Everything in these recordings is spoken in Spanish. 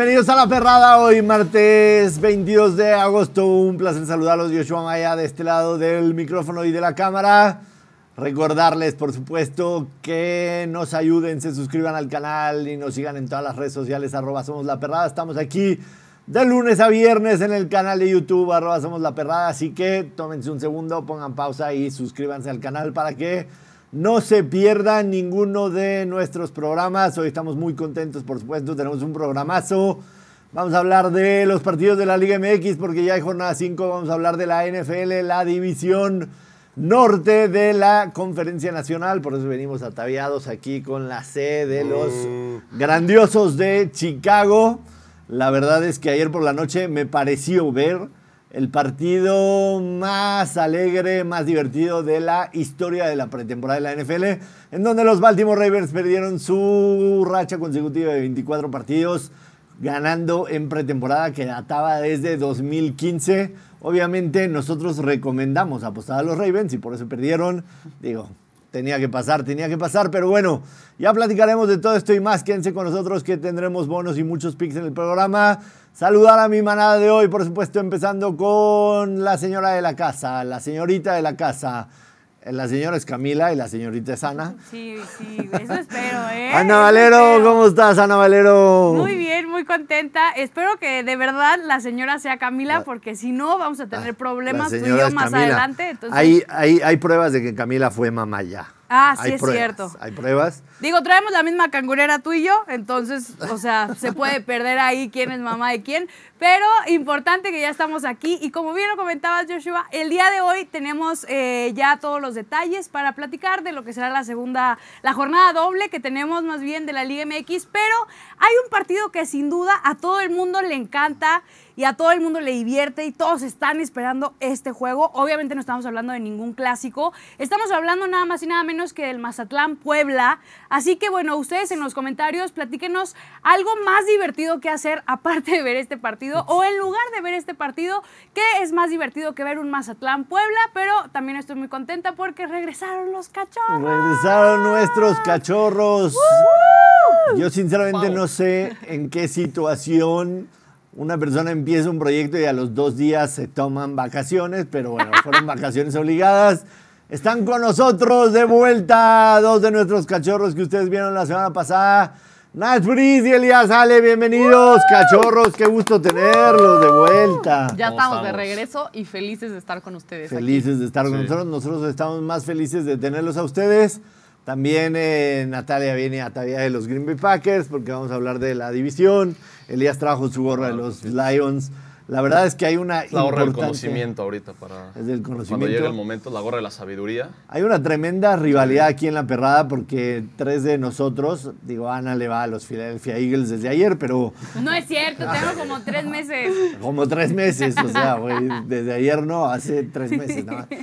Bienvenidos a La Perrada, hoy martes 22 de agosto. Un placer saludarlos, Joshua Maya, de este lado del micrófono y de la cámara. Recordarles, por supuesto, que nos ayuden, se suscriban al canal y nos sigan en todas las redes sociales, arroba Somos La Perrada. Estamos aquí de lunes a viernes en el canal de YouTube, arroba Somos La Perrada. Así que tómense un segundo, pongan pausa y suscríbanse al canal para que no se pierdan ninguno de nuestros programas. Hoy estamos muy contentos, por supuesto, tenemos un programazo. Vamos a hablar de los partidos de la Liga MX porque ya hay jornada 5. Vamos a hablar de la NFL, la división norte de la Conferencia Nacional. Por eso venimos ataviados aquí con la C de los grandiosos de Chicago. La verdad es que ayer por la noche me pareció ver el partido más alegre, más divertido de la historia de la pretemporada de la NFL, en donde los Baltimore Ravens perdieron su racha consecutiva de 24 partidos, ganando en pretemporada que databa desde 2015. Obviamente nosotros recomendamos apostar a los Ravens y por eso perdieron. Digo, tenía que pasar, tenía que pasar, pero bueno, ya platicaremos de todo esto y más. Quédense con nosotros que tendremos bonos y muchos picks en el programa. Saludar a mi manada de hoy, por supuesto, empezando con la señora de la casa, la señorita de la casa. La señora es Camila y la señorita es Ana. Sí, sí, eso espero, ¿eh? Ana Valero, espero. ¿cómo estás, Ana Valero? Muy bien, muy contenta. Espero que de verdad la señora sea Camila, La- porque si no vamos a tener problemas La tú y yo más Camila. adelante. Entonces, Hay, hay, hay pruebas de que Camila fue mamá ya. Ah, sí Hay es pruebas, cierto. Hay pruebas. Digo, traemos la misma cangurera tú y yo, entonces, o sea, se puede perder ahí quién es mamá de quién. Pero importante que ya estamos aquí y como bien lo comentabas, Joshua, el día de hoy tenemos eh, ya todos los detalles para platicar de lo que será la segunda, la jornada doble que tenemos más bien de la Liga MX, pero hay un partido que sin duda a todo el mundo le encanta y a todo el mundo le divierte y todos están esperando este juego. Obviamente no estamos hablando de ningún clásico, estamos hablando nada más y nada menos que del Mazatlán Puebla. Así que bueno, ustedes en los comentarios platíquenos algo más divertido que hacer aparte de ver este partido o en lugar de ver este partido, ¿qué es más divertido que ver un Mazatlán Puebla? Pero también estoy muy contenta porque regresaron los cachorros. Regresaron nuestros cachorros. Yo sinceramente no sé en qué situación una persona empieza un proyecto y a los dos días se toman vacaciones, pero bueno, fueron vacaciones obligadas. Están con nosotros de vuelta dos de nuestros cachorros que ustedes vieron la semana pasada. Nats Briz y Elías Ale, bienvenidos, cachorros, qué gusto tenerlos de vuelta. Ya ¿Cómo estamos de regreso y felices de estar con ustedes. aquí. Felices de estar con Sí. nosotros. Nosotros estamos más felices de tenerlos a ustedes. También eh, Natalia viene a tarea de los Green Bay Packers porque vamos a hablar de la división. Elías trajo su gorra de los Lions. La verdad es que hay una La gorra del conocimiento ahorita para Es del cuando conocimiento. llegue el momento, la gorra de la sabiduría. Hay una tremenda rivalidad aquí en la perrada porque tres de nosotros, digo, Ana le va a los Philadelphia Eagles desde ayer, pero No es cierto, tengo como tres meses. como tres meses, o sea, güey, desde ayer no, hace tres meses nada más.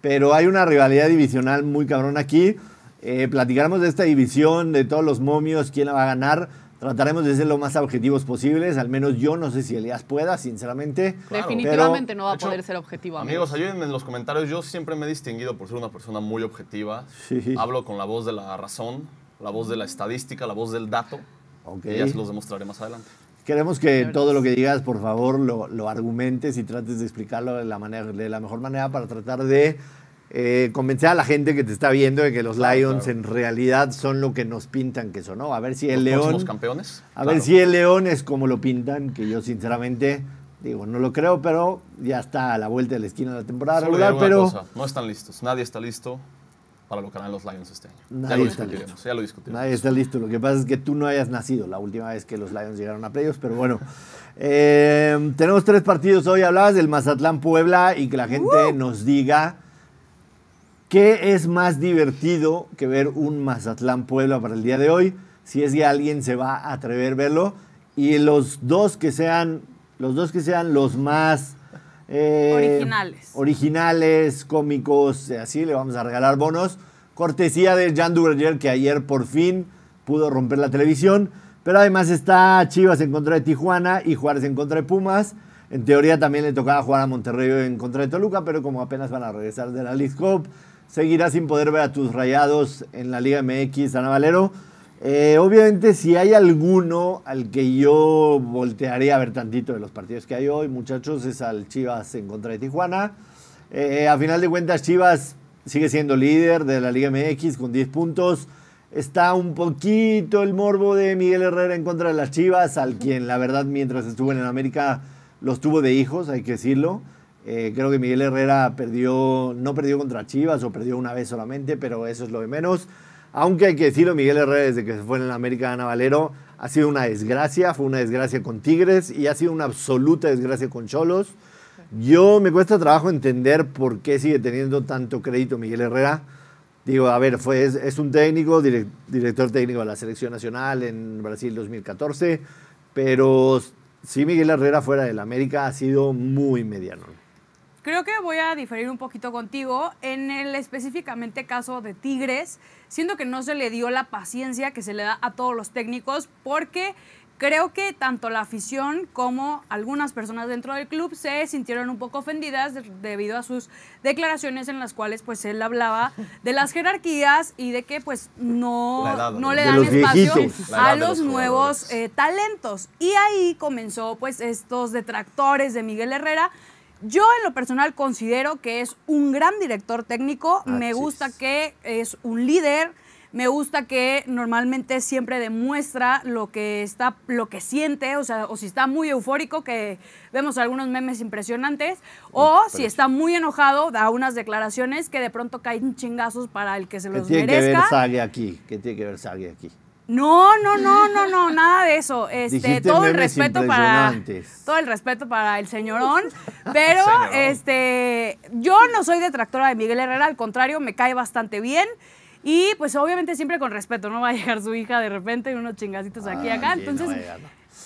Pero hay una rivalidad divisional muy cabrón aquí. Eh, platicaremos de esta división, de todos los momios, quién la va a ganar. Trataremos de ser lo más objetivos posibles, al menos yo no sé si Elías pueda, sinceramente. Claro. Definitivamente no va a hecho, poder ser objetivo. Amigos, ayuden en los comentarios. Yo siempre me he distinguido por ser una persona muy objetiva. Sí. Hablo con la voz de la razón, la voz de la estadística, la voz del dato. Ok. Y ya se los demostraré más adelante. Queremos que todo lo que digas, por favor, lo, lo argumentes y trates de explicarlo de la, manera, de la mejor manera para tratar de eh, convencer a la gente que te está viendo de que los Claro, Lions claro. en realidad son lo que nos pintan que son, ¿no? A ver si el Los León... campeones. A Claro. ver si el León es como lo pintan, que yo sinceramente digo, no lo creo, pero ya está a la vuelta de la esquina de la temporada Solo regular, pero cosa, no están listos. Nadie está listo para lo que harán los Lions este año. ya Nadie lo está discutiremos. listo. Ya lo discutiremos. nadie está listo. Lo que pasa es que tú no hayas nacido la última vez que los Lions llegaron a playoffs, pero bueno. Eh, tenemos tres partidos hoy. Hablabas del Mazatlán Puebla y que la gente nos diga qué es más divertido que ver un Mazatlán Puebla para el día de hoy. Si es que alguien se va a atrever a verlo. Y los dos que sean, los dos que sean los más eh, Originales. originales, cómicos, eh, así le vamos a regalar bonos. Cortesía de Jan Duverger, que ayer por fin pudo romper la televisión. Pero además está Chivas en contra de Tijuana y Juárez en contra de Pumas. En teoría también le tocaba jugar a Monterrey en contra de Toluca, pero como apenas van a regresar de la League Cup, seguirá sin poder ver a tus rayados en la Liga MX, Ana Valero. Eh, obviamente, si hay alguno al que yo voltearía a ver tantito de los partidos que hay hoy, muchachos, es al Chivas en contra de Tijuana. Eh, a final de cuentas, Chivas sigue siendo líder de la Liga MX con 10 puntos. Está un poquito el morbo de Miguel Herrera en contra de las Chivas, al quien la verdad mientras estuvo en América los tuvo de hijos, hay que decirlo. Eh, creo que Miguel Herrera perdió, no perdió contra Chivas o perdió una vez solamente, pero eso es lo de menos. Aunque hay que decirlo, Miguel Herrera desde que se fue en la América Ana Valero ha sido una desgracia, fue una desgracia con Tigres y ha sido una absoluta desgracia con Cholos. Yo me cuesta trabajo entender por qué sigue teniendo tanto crédito Miguel Herrera. Digo, a ver, fue, es, un técnico, director técnico de la Selección Nacional en Brasil 2014, pero sí Miguel Herrera fuera del América ha sido muy mediano. Creo que voy a diferir un poquito contigo. En el específicamente caso de Tigres, siento que no se le dio la paciencia que se le da a todos los técnicos porque creo que tanto la afición como algunas personas dentro del club se sintieron un poco ofendidas debido a sus declaraciones en las cuales pues él hablaba de las jerarquías y de que pues no, no le dan espacio a los, nuevos eh, talentos. Y ahí comenzó pues estos detractores de Miguel Herrera yo en lo personal considero que es un gran director técnico, me gusta que es un líder, me gusta que normalmente siempre demuestra lo que está, lo que siente, o sea, o si está muy eufórico, que vemos algunos memes impresionantes, o si está muy enojado, da unas declaraciones que de pronto caen chingazos para el que se los ¿Qué tiene que ver Sague aquí? ¿Qué tiene que ver Sague aquí? No, no, no, no, no, nada de eso. Este, todo el respeto para todo el respeto para el señorón, pero este, yo no soy detractora de Miguel Herrera, al contrario, me cae bastante bien. Y pues obviamente siempre con respeto, no va a llegar su hija de repente y unos chingacitos aquí y acá. Entonces,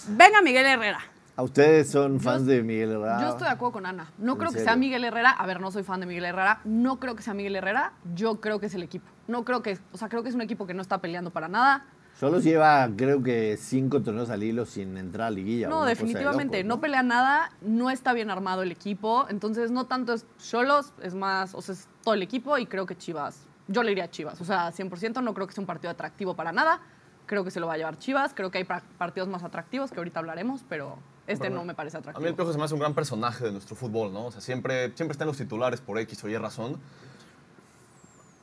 venga Miguel Herrera. ¿A ustedes son fans de Miguel Herrera? Yo estoy de acuerdo con Ana. No creo que sea Miguel Herrera. A ver, no soy fan de Miguel Herrera. No creo que sea Miguel Herrera. Yo creo que es el equipo. No creo que, o sea, creo que es un equipo que no está peleando para nada. Solo lleva, creo que, cinco torneos al hilo sin entrar a liguilla. No, definitivamente. ¿no? pelea nada, no está bien armado el equipo. Entonces, no tanto es solos, es más, o sea, es todo el equipo y creo que Chivas, yo le iría a Chivas. O sea, 100%, no creo que sea un partido atractivo para nada. Creo que se lo va a llevar Chivas. Creo que hay partidos más atractivos que ahorita hablaremos, pero este no me parece atractivo. A mí el Piojo se me hace un gran personaje de nuestro fútbol, ¿no? O sea, siempre, siempre está en los titulares por X o Y razón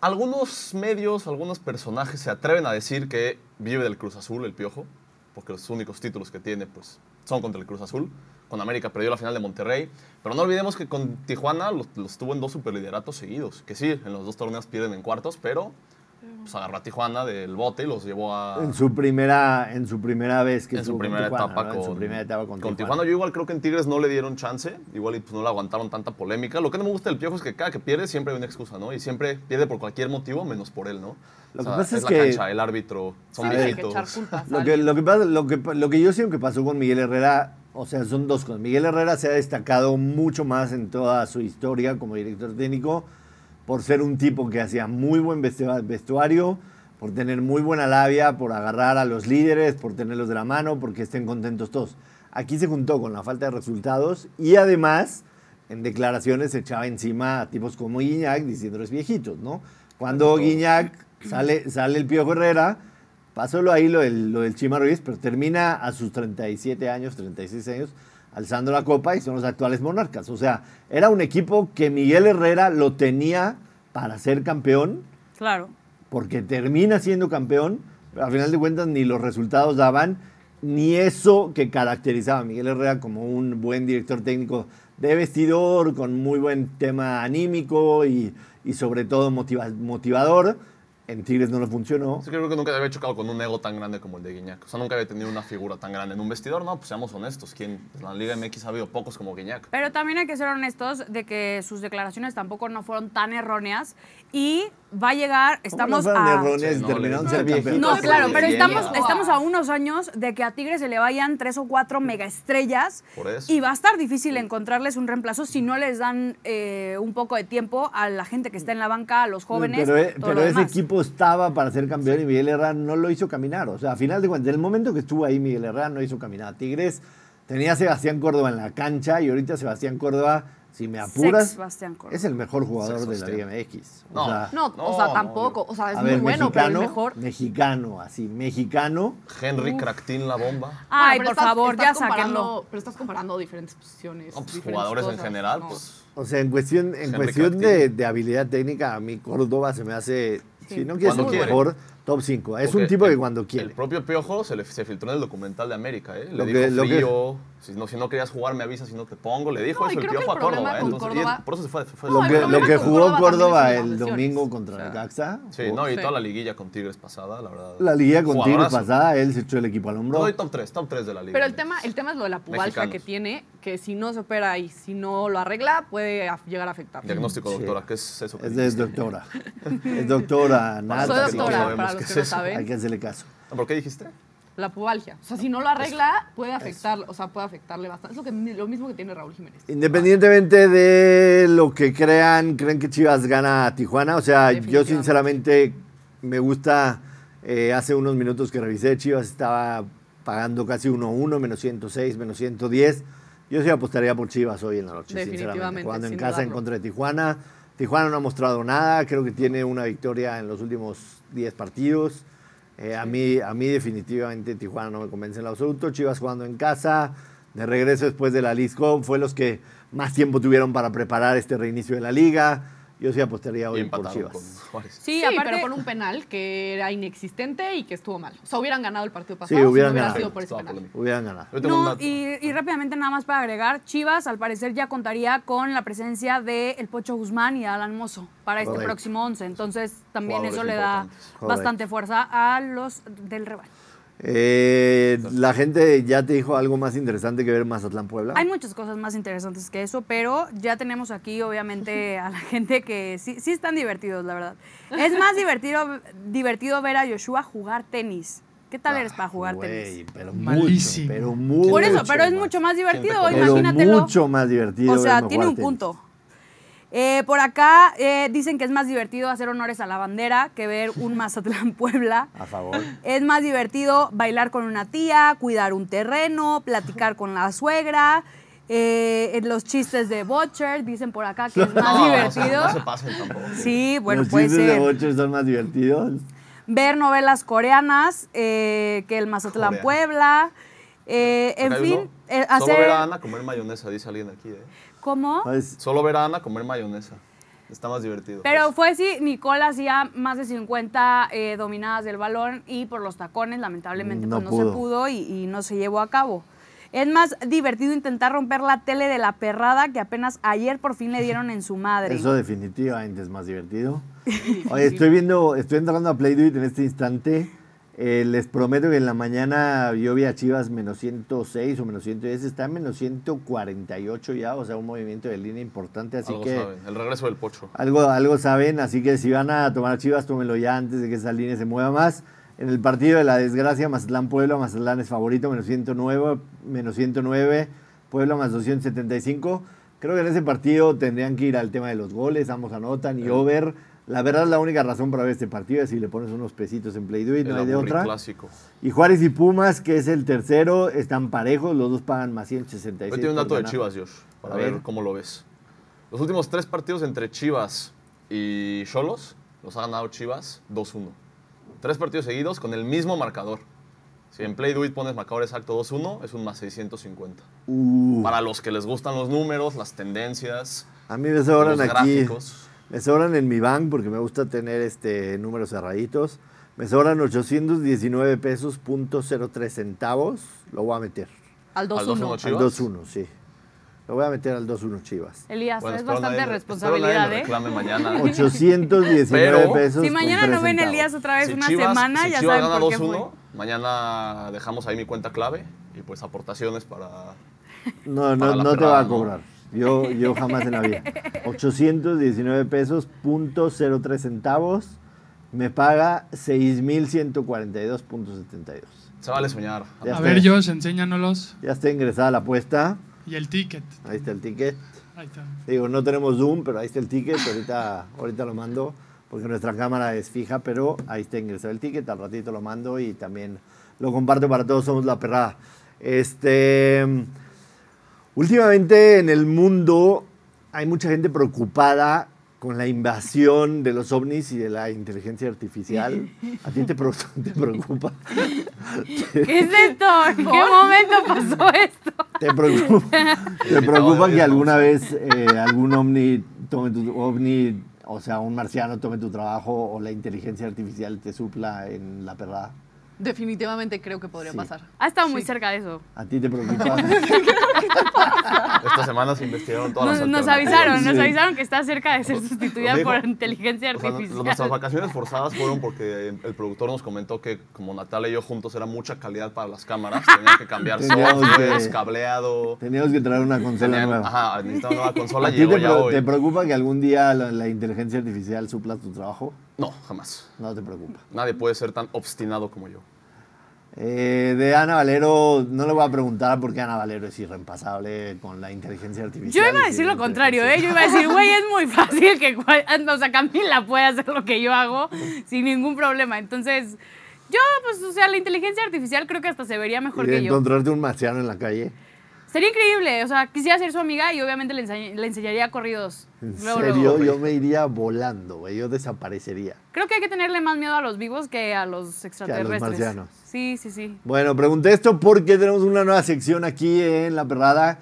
algunos medios, algunos personajes se atreven a decir que vive del Cruz Azul, el Piojo, porque los únicos títulos que tiene pues, son contra el Cruz Azul. Con América perdió la final de Monterrey. Pero no olvidemos que con Tijuana los, los tuvo en dos superlideratos seguidos. Que sí, en los dos torneos pierden en cuartos, pero pues agarró a Tijuana del bote y los llevó a... En su primera, en su primera vez que en su primera etapa con, en su primera etapa con, Tijuana. Yo igual creo que en Tigres no le dieron chance, igual pues, no le aguantaron tanta polémica. Lo que no me gusta del Piojo es que cada que pierde siempre hay una excusa, ¿no? Y siempre pierde por cualquier motivo menos por él, ¿no? Lo que pasa es, la que... cancha, el árbitro, son viejitos. Lo que, lo, que pasa, lo, que, lo que yo siento que pasó con Miguel Herrera o sea, son dos cosas. Miguel Herrera se ha destacado mucho más en toda su historia como director técnico por ser un tipo que hacía muy buen vestuario, por tener muy buena labia, por agarrar a los líderes, por tenerlos de la mano, porque estén contentos todos. Aquí se juntó con la falta de resultados y además en declaraciones se echaba encima a tipos como Guiñac diciéndoles viejitos, ¿no? Cuando Guiñac sale, sale el Pío Herrera, pasó lo ahí lo del, lo del Chima Ruiz, pero termina a sus 37 años, 36 años, alzando la copa y son los actuales monarcas. O sea, era un equipo que Miguel Herrera lo tenía para ser campeón. Claro porque termina siendo campeón, pero al final de cuentas ni los resultados daban, ni eso que caracterizaba a Miguel Herrera como un buen director técnico de vestidor, con muy buen tema anímico y, y sobre todo motivador en Tigres no lo funcionó. Sí, creo que nunca había chocado con un ego tan grande como el de Guiñac. O sea, nunca había tenido una figura tan grande en un vestidor. No, pues seamos honestos. ¿Quién? En la Liga MX ha habido pocos como Guiñac. Pero también hay que ser honestos de que sus declaraciones tampoco no fueron tan erróneas. Y va a llegar, estamos no a... erróneas y terminaron ser No, claro, pero estamos, estamos a unos años de que a Tigres se le vayan tres o cuatro megaestrellas. Por eso. Y va a estar difícil encontrarles un reemplazo si no les dan eh, un poco de tiempo a la gente que está en la banca, a los jóvenes. Pero, eh, pero ese equipo estaba para ser campeón y Miguel Herrera no lo hizo caminar. O sea, a final de cuentas, en el momento que estuvo ahí Miguel Herrera no hizo caminar. Tigres tenía a Sebastián Córdoba en la cancha y ahorita Sebastián Córdoba Si me apuras, es el mejor jugador de la. Liga MX. O No. sea, No, No, o sea, no, tampoco. O sea, es a muy ver, bueno, pero el mexicano, mejor. mexicano, así, mexicano. Henry Cractín la bomba. Ay, Bueno, por estás- favor, estás ya comparando- sáquenlo. Pero estás comparando diferentes posiciones. No, pues, diferentes jugadores en general, no. pues. O sea, en cuestión, en Henry cuestión de habilidad técnica, a mí Córdoba se me hace, Sí. si no quieres Cuando el quiere. mejor, top 5. Es un tipo que cuando quiere. El propio Piojo se, le, se filtró en el documental de América, ¿eh? Le Lo dijo que- lo que- frío, si, no, si no querías jugar me avisas si no te pongo. Le dijo No, eso y el Piojo a Córdoba, ¿eh? Entonces, Córdoba- por eso se fue. fue No, Lo que, lo jugó Córdoba el domingo contra O sea, el Caxa. Sí, no, y Sí. toda la liguilla con Tigres pasada, la verdad. La liga con Tigres pasada, él se echó el equipo al No hombro. doy top 3, top 3 de la liga. Pero el tema, el tema es lo de la pubalgia que tiene, que si no se opera y si no lo arregla, puede llegar a afectar. Diagnóstico, Sí. doctora, ¿qué es eso? que Es, es doctora. Es doctora. Soy que doctora, sabemos para los que no eso. Hay saben. que hacerle caso. No, ¿Por qué dijiste? La pubalgia. O sea, si no lo arregla, puede afectar, o sea, puede afectarle bastante. Es lo, que, lo mismo que tiene Raúl Jiménez. Independientemente de lo que crean, creen que Chivas gana a Tijuana. O sea, yo sinceramente me gusta. eh, hace unos minutos que revisé, Chivas estaba pagando casi 1-1, menos 106, menos 110. Yo sí apostaría por Chivas hoy en la noche, sinceramente. Jugando en casa en dudarlo. contra de Tijuana. Tijuana no ha mostrado nada, creo que tiene una victoria en los últimos 10 partidos. Eh, a, mí, a mí definitivamente Tijuana no me convence en lo absoluto. Chivas jugando en casa, de regreso después de la Cup, fue los que más tiempo tuvieron para preparar este reinicio de la liga. Yo sí apostaría Y hoy por Chivas. con. Sí, Sí, aparte, pero con un penal que era inexistente y que estuvo mal. O sea, hubieran ganado el partido Sí, pasado si no hubieran hubiera ganado. sido por ese Estaba penal. polémico. Hubieran ganado. No, y, y rápidamente nada más para agregar, Chivas al parecer ya contaría con la presencia de El Pocho Guzmán y Alan Mozo para este Correcto. próximo 11. Entonces también Jugadores eso le da bastante fuerza a los del rebaño. Eh, la gente ya te dijo algo más interesante que ver Mazatlán Puebla. Hay muchas cosas más interesantes que eso, pero ya tenemos aquí obviamente a la gente que sí, sí están divertidos, la verdad. Es más divertido, divertido ver a Joshua jugar tenis. ¿Qué tal eres para jugar Ah, Güey, tenis? pero Malísimo. mucho, pero mucho. Por eso, pero es mucho más divertido, ¿Quién te Pero imagínatelo. mucho más divertido. O sea, tiene un tenis. Eh, por acá eh, dicen que es más divertido hacer honores a la bandera que ver un Mazatlán Puebla. A favor. Es más divertido bailar con una tía, cuidar un terreno, platicar con la suegra. eh, los chistes de Butcher dicen por acá que es más No, divertido. No se pasen tampoco. Sí, bueno, Los puede chistes de. Bocher son más divertidos. Ver novelas coreanas que el Mazatlán. Puebla. en fin, eh, Solo hacer. ver a Ana comer mayonesa, dice alguien aquí, ¿eh? ¿Cómo? Pues, Solo ver a Ana comer mayonesa. Está más divertido. Pero pues. fue así, Nicole hacía más de 50 eh, dominadas del balón y por los tacones lamentablemente No pues, no se pudo y, y no se llevó a cabo. Es más divertido intentar romper la tele de la perrada que apenas ayer por fin le dieron en su madre. Eso definitivamente es más divertido. Oye, estoy viendo, estoy entrando a Play Do It en este instante. Eh, les prometo que en la mañana yo vi a Chivas menos 106 o menos 110. Está en menos 148 ya, o sea, un movimiento de línea importante. Así Algo que saben. El regreso del pocho. algo, algo saben. Así que si van a tomar Chivas, tómenlo ya antes de que esa línea se mueva más. En el partido de la desgracia, Mazatlán Puebla, Mazatlán es favorito, menos 109, menos 109, Puebla más 275. Creo que en ese partido tendrían que ir al tema de los goles, ambos anotan y over. La verdad, la única razón para ver este partido es si le pones unos pesitos en Play Do It, no hay de otra. clásico. Y Juárez y Pumas, que es el tercero, están parejos, los dos pagan más 166. Hoy tiene un dato de. Chivas, Josh, para ver. ver. cómo lo ves. Los últimos tres partidos entre Chivas y Cholos los ha ganado Chivas 2-1. Tres partidos seguidos con el mismo marcador. Si en Play Do It pones marcador exacto 2-1, es un más 650. Uh, Para los que les gustan los números, las tendencias, a mí me sobran los aquí. gráficos. Me sobran en mi bank porque me gusta tener este números cerraditos. Me sobran 819 pesos, punto 03 centavos. Lo voy a meter. Al Al 2-1 2-1. Al Chivas. 2-1, sí. Lo voy a meter al 2-1 Chivas. Elías, Bueno, es bastante nadie responsabilidad, ¿eh? reclame mañana. 819 Pero- pesos. Si mañana no ven. Elías otra vez Si una Chivas- semana, si ya Chivas saben gana por qué 2-1, fue. mañana dejamos ahí mi cuenta clave y pues aportaciones para... No, no, Para la no te va a ¿no? Yo, yo jamás en la vida. 819 pesos, punto 03 centavos. Me paga 6,142.72. Se vale soñar. Ya A está. ver, Josh, enséñanos. Ya está ingresada la apuesta. Y el ticket. Ahí está el ticket. Ahí está. Digo, no tenemos Zoom, pero ahí está el ticket. Ahorita, ahorita lo mando porque nuestra cámara es fija, pero ahí está ingresado el ticket. Al ratito lo mando y también lo comparto para todos. Somos la perrada. Este, últimamente en el mundo hay mucha gente preocupada con la invasión de los ovnis y de la inteligencia artificial. ¿A ti te, preocupa? ¿Qué es esto? ¿En qué momento pasó esto? ¿Te preocupa, te preocupa que alguna vez eh, algún ovni tome tu ovni, o sea, un marciano tome tu trabajo o la inteligencia artificial te supla en la perrada? Definitivamente creo que podría Sí. pasar. Ha estado muy Sí. cerca de eso. ¿A ti te preocupa? Esta semana se investigaron todas Nos, las nos alternativas. avisaron, nos Sí. avisaron que está cerca de ser sustituida dijo- por inteligencia O sea, no- artificial. nuestras vacaciones forzadas fueron porque el productor nos comentó que como Natalia y yo juntos era mucha calidad para las cámaras, tenían que cambiar Teníamos softwares, que- cableado. Teníamos que traer una consola tenían- nueva. Ajá, necesitaban una consola ¿A y ti llegó te, ya pre- hoy. te preocupa que algún día la, la inteligencia artificial supla tu trabajo? No, jamás. No te preocupa. Nadie puede ser tan obstinado como yo. Eh, de Ana Valero, no le voy a preguntar porque Ana Valero es irreempasable con la inteligencia artificial. Yo iba a decir lo contrario, ¿eh? Yo iba a decir, güey, es muy fácil que cual- o sea, Camila puede hacer lo que yo hago sin ningún problema. Entonces, yo, pues, o sea, la inteligencia artificial creo que hasta se vería mejor Y de que yo. encontrarte un marciano en la calle. Sería increíble, o sea, quisiera ser su amiga y obviamente le, le enseñaría corridos. En Luego, serio, luego. yo me iría volando, güey. Yo desaparecería. Creo que hay que tenerle más miedo a los vivos que a los extraterrestres. marcianos. Sí, sí, sí. Bueno, pregunté esto porque tenemos una nueva sección aquí en La Perrada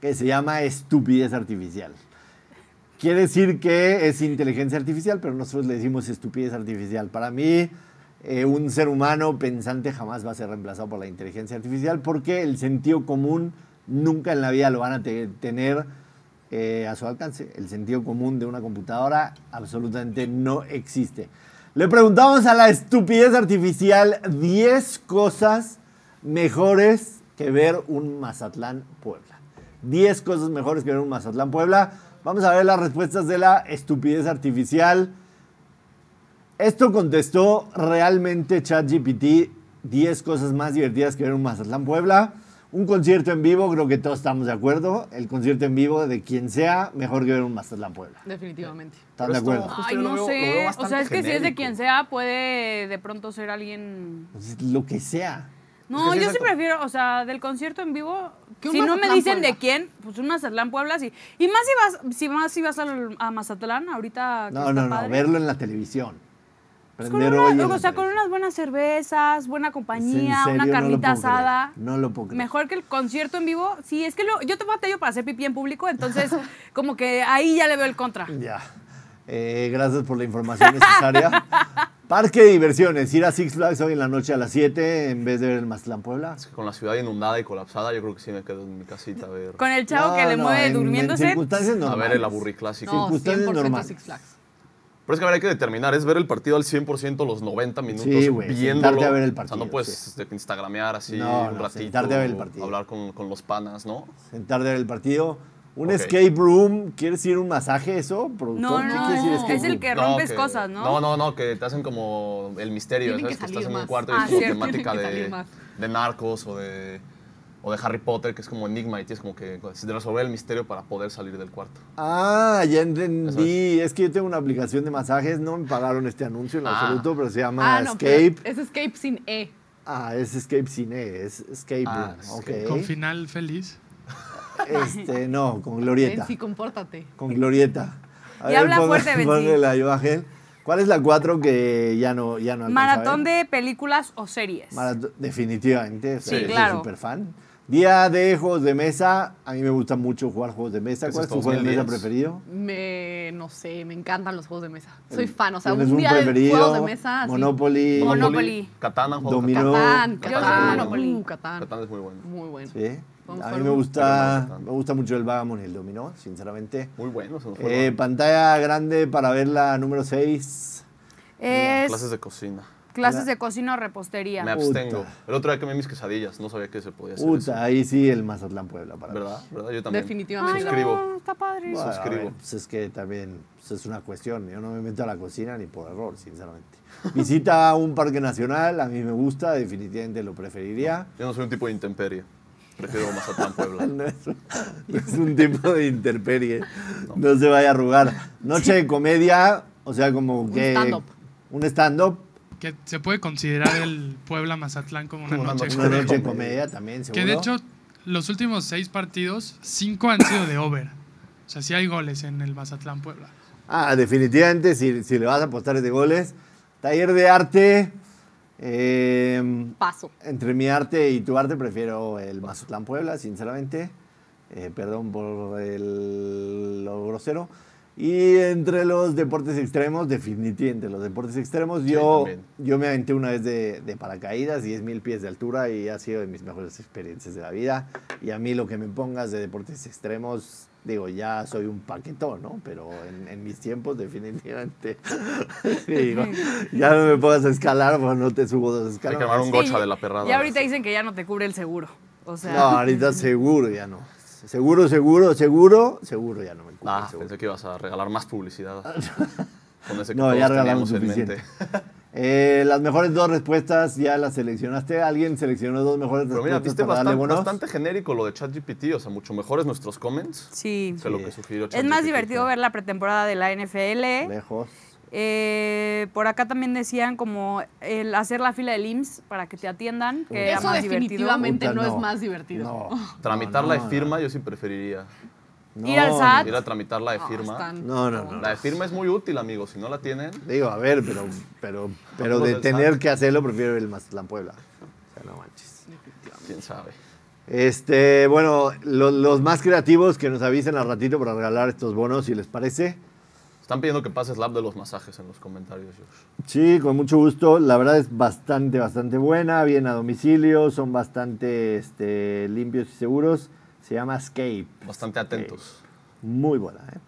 que se llama Estupidez Artificial. Quiere decir que es inteligencia artificial, pero nosotros le decimos estupidez artificial. Para mí, eh, un ser humano pensante jamás va a ser reemplazado por la inteligencia artificial porque el sentido común nunca en la vida lo van a te- tener eh, a su alcance. El sentido común de una computadora absolutamente no existe. Le preguntamos a la estupidez artificial 10 cosas mejores que ver un Mazatlán Puebla. 10 cosas mejores que ver un Mazatlán Puebla. Vamos a ver las respuestas de la estupidez artificial. Esto contestó realmente ChatGPT 10 cosas más divertidas que ver un Mazatlán Puebla. Un concierto en vivo, creo que todos estamos de acuerdo. El concierto en vivo de quien sea, mejor que ver un Mazatlán Puebla. Definitivamente. ¿Están de acuerdo? Ay, no veo- sé. O sea, es que si es de quien sea, puede de pronto ser alguien. Pues, lo que sea. No, yo sí prefiero, o sea, del concierto en vivo. Si no me dicen Puebla. de quién, pues un Mazatlán Puebla sí. Y más si vas, si más si vas al- a, Mazatlán ahorita. que No, está no, no, padre. verlo en la televisión. Pues con una- hoy en o sea, con unas buenas cervezas, buena ¿Es en compañía, serio? una No carnita creer. asada. No lo puedo creer. Mejor que el concierto en vivo. Sí, es que lo- yo te batallo para hacer pipí en público, entonces como que ahí ya le veo el contra. Ya. Eh, gracias por la información necesaria. Parque de diversiones. Ir a Six Flags hoy en la noche a las 7 en vez de ver el Mazatlán Puebla. Es que con la ciudad inundada y colapsada, yo creo que sí me quedo en mi casita a ver, Con el chavo No, que le no, mueve en- en durmiéndose. circunstancias a ver normales. el aburri clásico. No, Circunstancias 100% normales. Six Flags. Pero es que a ver, hay que determinar, es ver el partido al 100% los 90 minutos Sí, güey, viéndolo. sentarte a ver el O sea, partido, no puedes sí. este, instagramear así No, un no, ratito. sentarte a ver el partido. Hablar con, con los panas, ¿no? Sentar de ver el partido. Un escape room. ¿Quieres ir a un masaje eso, productor? No, ¿Qué no, decir escape es el que rompes cosas, ¿no? No, no, no, que te hacen como el misterio, Tienen ¿sabes? que estás en un cuarto y Ah, es como cierto, temática de, de narcos o de, o de Harry Potter, que es como enigma y tienes como que resolver el misterio para poder salir del cuarto. Ah, ya entendí. Es que yo tengo una aplicación de masajes. No me pagaron este anuncio en Ah. absoluto, pero se llama Ah, no, Escape. es Escape sin E. Ah, es Escape Cine, es Escape Ah, Room. Con final feliz. Este, no, con Ven, Glorieta. sí, compórtate. Con Glorieta. A Y habla fuerte, Betsy. póngala, Joachim. ¿Cuál es la cuatro que ya no, ya no Maratón ver? de películas o series. Maratón- definitivamente. o sea, Sí, claro. Soy súper fan. Día de juegos de mesa. A mí me gusta mucho jugar juegos de mesa. ¿Ese ¿Cuál es tu juego de mesa 2010? preferido? Me, no sé, me encantan los juegos de mesa. Soy fan, o sea, ¿Tienes un día de preferido? juegos de mesa. así. Monopoly. Monopoly. Catán, ¿han jugado Dominó. Catán, Yo Catán, soy Monopoly. uh, Catán. Catán es muy bueno. Muy bueno. Sí. A mí me un- gusta, me gusta mucho el Vagamon y el Dominó, sinceramente. Muy bueno, se nos Eh, pantalla grande para ver la número 6. Es Clases de cocina. Clases de cocina o repostería. Me abstengo. El otro día comí mis quesadillas, no sabía que se podía hacer eso. Puta, ahí sí el Mazatlán Puebla para mí. ¿Verdad? ¿Verdad? Yo también. Definitivamente. Ay, Suscribo. no, está padre. Bueno, a suscribo. ver, pues es que también pues es una cuestión. Yo no me meto a la cocina ni por error, sinceramente. Visita un parque nacional, a mí me gusta, definitivamente lo preferiría. Yo no soy un tipo de intemperie. Prefiero Mazatlán, Puebla. No es, no es un tipo de interperie. No. se vaya a arrugar. Noche de comedia, o sea, como que. stand-up. Un stand-up. Que se puede considerar el Puebla Mazatlán como una Una noche. Una de noche de comedia. comedia también, seguro. Que de hecho, los últimos seis partidos, cinco han sido de over. O sea, sí hay goles en el Mazatlán Puebla. Ah, definitivamente, si, si le vas a apostar es de goles. Taller de arte. eh, Paso. entre mi arte y tu arte prefiero el Mazatlán Puebla, sinceramente. Eh, perdón por el, lo grosero. Y entre los deportes extremos, definitivamente los deportes extremos, Sí, yo, también. yo me aventé una vez de, de paracaídas, 10.000 pies de altura y ha sido de mis mejores experiencias de la vida. Y a mí lo que me pongas de deportes extremos, digo, ya soy un paquetón, ¿no? Pero en, en mis tiempos, definitivamente, digo, ya no me pongas a escalar, pues no te subo dos Hay escalones. que armar un Sí, gocha de la perrada. Y ahorita dicen que ya no te cubre el seguro. O sea, No, ahorita seguro ya no. Seguro, seguro, seguro, seguro ya no me Ah, seguro. pensé que ibas a regalar más publicidad. Con ese que No, todos ya regalamos suficiente. mente. Eh, las mejores dos respuestas ya las seleccionaste. ¿Alguien seleccionó dos mejores Pero mira, respuestas viste para darle bastante, genérico lo de ChatGPT, o sea, mucho mejores nuestros comments sí. que lo Sí. que sugirió Es más divertido ver la pretemporada de la NFL. Lejos. Eh, por acá también decían como el hacer la fila del IMSS para que te atiendan, que era Eso más divertido. definitivamente Puta, no, es más divertido. No. Tramitar no, la no, de firma yo sí preferiría. No, Ir al no, SAT. Ir a tramitar la de No, firma. No, no, no. La de firma es muy útil, amigos. Si no la tienen, Digo, a ver, pero, pero, pero de tener SAT. que hacerlo prefiero el Mazatlán Puebla. O sea, no manches. quién sabe. Este, bueno, lo- los más creativos que nos avisen al ratito para regalar estos bonos, si les parece. Están pidiendo que pases la app de los masajes en los comentarios, Josh. Sí, con mucho gusto. La verdad es bastante, bastante buena. Viene a domicilio, son bastante este, limpios y seguros. Se llama Escape. Bastante atentos. Muy buena, ¿eh?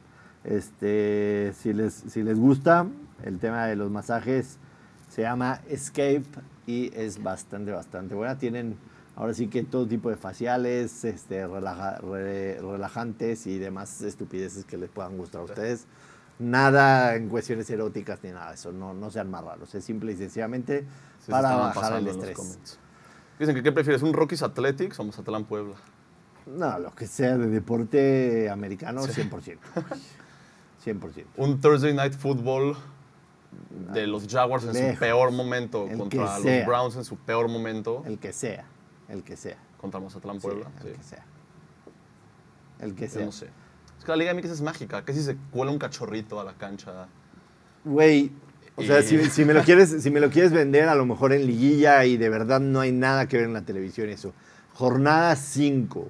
Este, si les, si les gusta el tema de los masajes, se llama Escape y es bastante, bastante buena. Tienen ahora sí que todo tipo de faciales, este, relaja- re- relajantes y demás estupideces que les puedan gustar a ustedes. Nada en cuestiones eróticas ni nada de eso, no, no sean más raros. Es simple y sencillamente Sí, para bajar el estrés. Dicen que qué prefieres, un Rockies Athletics o Mazatlán Puebla. No, lo que sea de deporte americano, 100%. 100%. Un Thursday Night Football de los Jaguars en Lejos. su peor momento El contra los. Browns en su peor momento El que sea, el que sea. contra Mazatlán Sí, Puebla. el Sí. que sea. El que Yo sea. no sé. Es que la Liga MX es mágica. Que si se cuela un cachorrito a la cancha. Güey, o sea, si me lo quieres, si me lo quieres vender a lo mejor en liguilla y de verdad no hay nada que ver en la televisión eso. Jornada 5,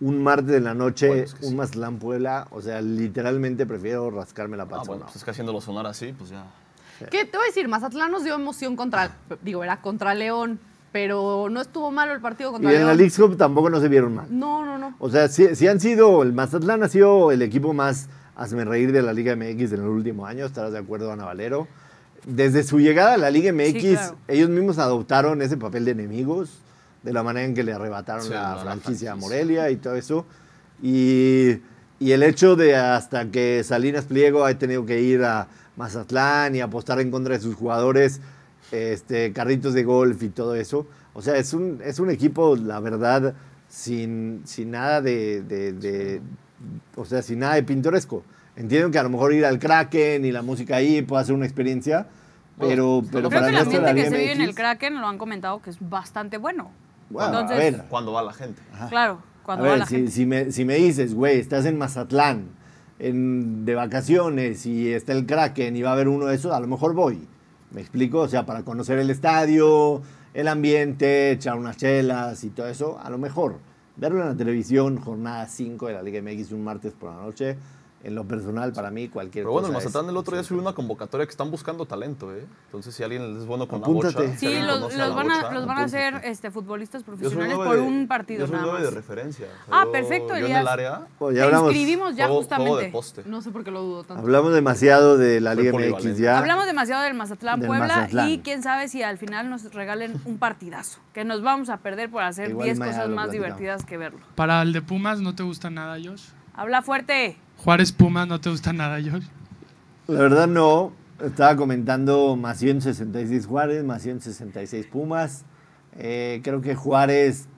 un martes de la noche, Bueno, es que un sí. Mazatlán Puebla, o sea, literalmente prefiero rascarme la Ah, panza. bueno, no. pues es que haciéndolo sonar así, pues ya. ¿Qué te voy a decir? Mazatlán nos dio emoción contra, digo, era contra León, pero no estuvo malo el partido y contra en León. la League Cup tampoco no se vieron mal. No, no, no. O sea, si, si han sido, el Mazatlán ha sido el equipo más hazme reír de la Liga MX en el último año, estarás de acuerdo, Ana Valero. Desde su llegada a la Liga MX, Sí, claro. ellos mismos adoptaron ese papel de enemigos, de la manera en que le arrebataron Sí, la, la franquicia a franquicia. Morelia y todo eso. Y, y el hecho de hasta que Salinas Pliego ha tenido que ir a Mazatlán y apostar en contra de sus jugadores, este, carritos de golf y todo eso. O sea, es un, es un equipo, la verdad, sin, sin nada de, de- de- o sea, sin nada de pintoresco. Entiendo que a lo mejor ir al Kraken y la música ahí puede ser una experiencia, pero, pero Creo para que el la ambiente que se vive en el Kraken lo han comentado que es bastante bueno. Bueno, Entonces- a ver, ¿Cuándo va la gente? Claro, cuando a va ver, la si, gente. si me, si me dices, güey, estás en Mazatlán en- de vacaciones y está el Kraken y va a haber uno de esos, a lo mejor voy. ¿Me explico? O sea, para conocer el estadio, el ambiente, echar unas chelas y todo eso, a lo mejor. Verlo en la televisión, jornada 5 de la Liga MX un martes por la noche, en lo personal, para mí, cualquier Pero bueno, el. Mazatlán es- el otro día subió una convocatoria que están buscando talento, ¿eh? Entonces, si alguien es bueno con Apúntate. la bocha. Sí, los, la van a, bocha, los van a hacer este, futbolistas profesionales por de- un partido Yo soy nada nueve más. de referencia. O sea, Ah, yo- perfecto, Yo en el área, Te ya hablamos, inscribimos ya juego, juego de justamente. poste. No sé por qué lo dudo tanto. hablamos demasiado de la Liga MX ya. Hablamos demasiado del Mazatlán Del Puebla Mazatlán. y quién sabe si al final nos regalen un partidazo, que nos vamos a perder por hacer Igual 10 mañana cosas más divertidas que verlo. Para el de Pumas, ¿no te gusta nada, Josh? Habla fuerte. Juárez Pumas, ¿no te gusta nada, Josh? La verdad no. Estaba comentando más 166 Juárez, más 166 Pumas. Eh, creo que Juárez,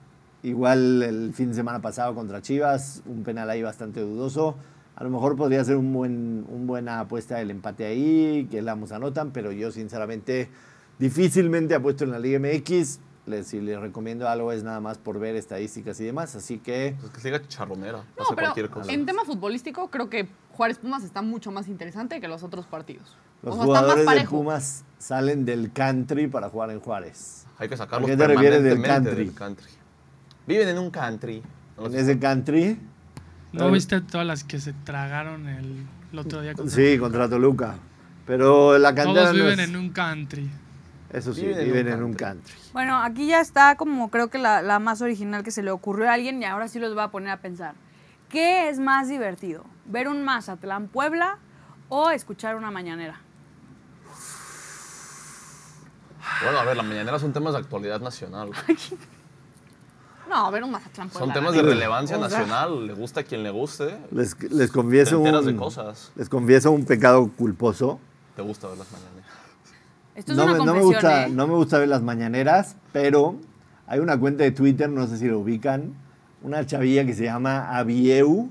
igual el fin de semana pasado contra Chivas, un penal ahí bastante dudoso. A lo mejor podría ser un buen, un buena apuesta el empate ahí, que la anotan, pero yo sinceramente difícilmente apuesto en la Liga MX. Les, si les recomiendo algo es nada más por ver estadísticas y demás. Así que Pues que se diga charronera, No, pasa pero cualquier cosa. en tema futbolístico creo que Juárez Pumas está mucho más interesante que los otros partidos. los o sea, está más jugadores de. Pumas salen del country para jugar en Juárez. Hay que sacarlos ¿A qué te refieres del country? del country. Viven en un country. No En ese country, ¿No viste todas las que se tragaron el, el otro día? contra- sí, contra Toluca. Pero la cantera Todos no viven es- en un country. Eso sí, Viven en viven un en un country. country. Bueno, aquí ya está como creo que la, la más original que se le ocurrió a alguien y ahora sí los voy a poner a pensar. ¿Qué es más divertido? ¿Ver un Mazatlán Puebla o escuchar una mañanera? Bueno, a ver, la mañanera son temas de actualidad nacional. No, a ver un Mazatlán Son Puebla, temas la de relevancia O sea, nacional. Le gusta a quien le guste. Les, les confieso Te enteras de un, cosas. les confieso un pecado culposo. Te gusta ver las mañaneras. Esto es no, una me, no me confesión, gusta, ¿eh? no me gusta ver las mañaneras, pero hay una cuenta de Twitter, no sé si lo ubican, una chavilla que se llama Abieu,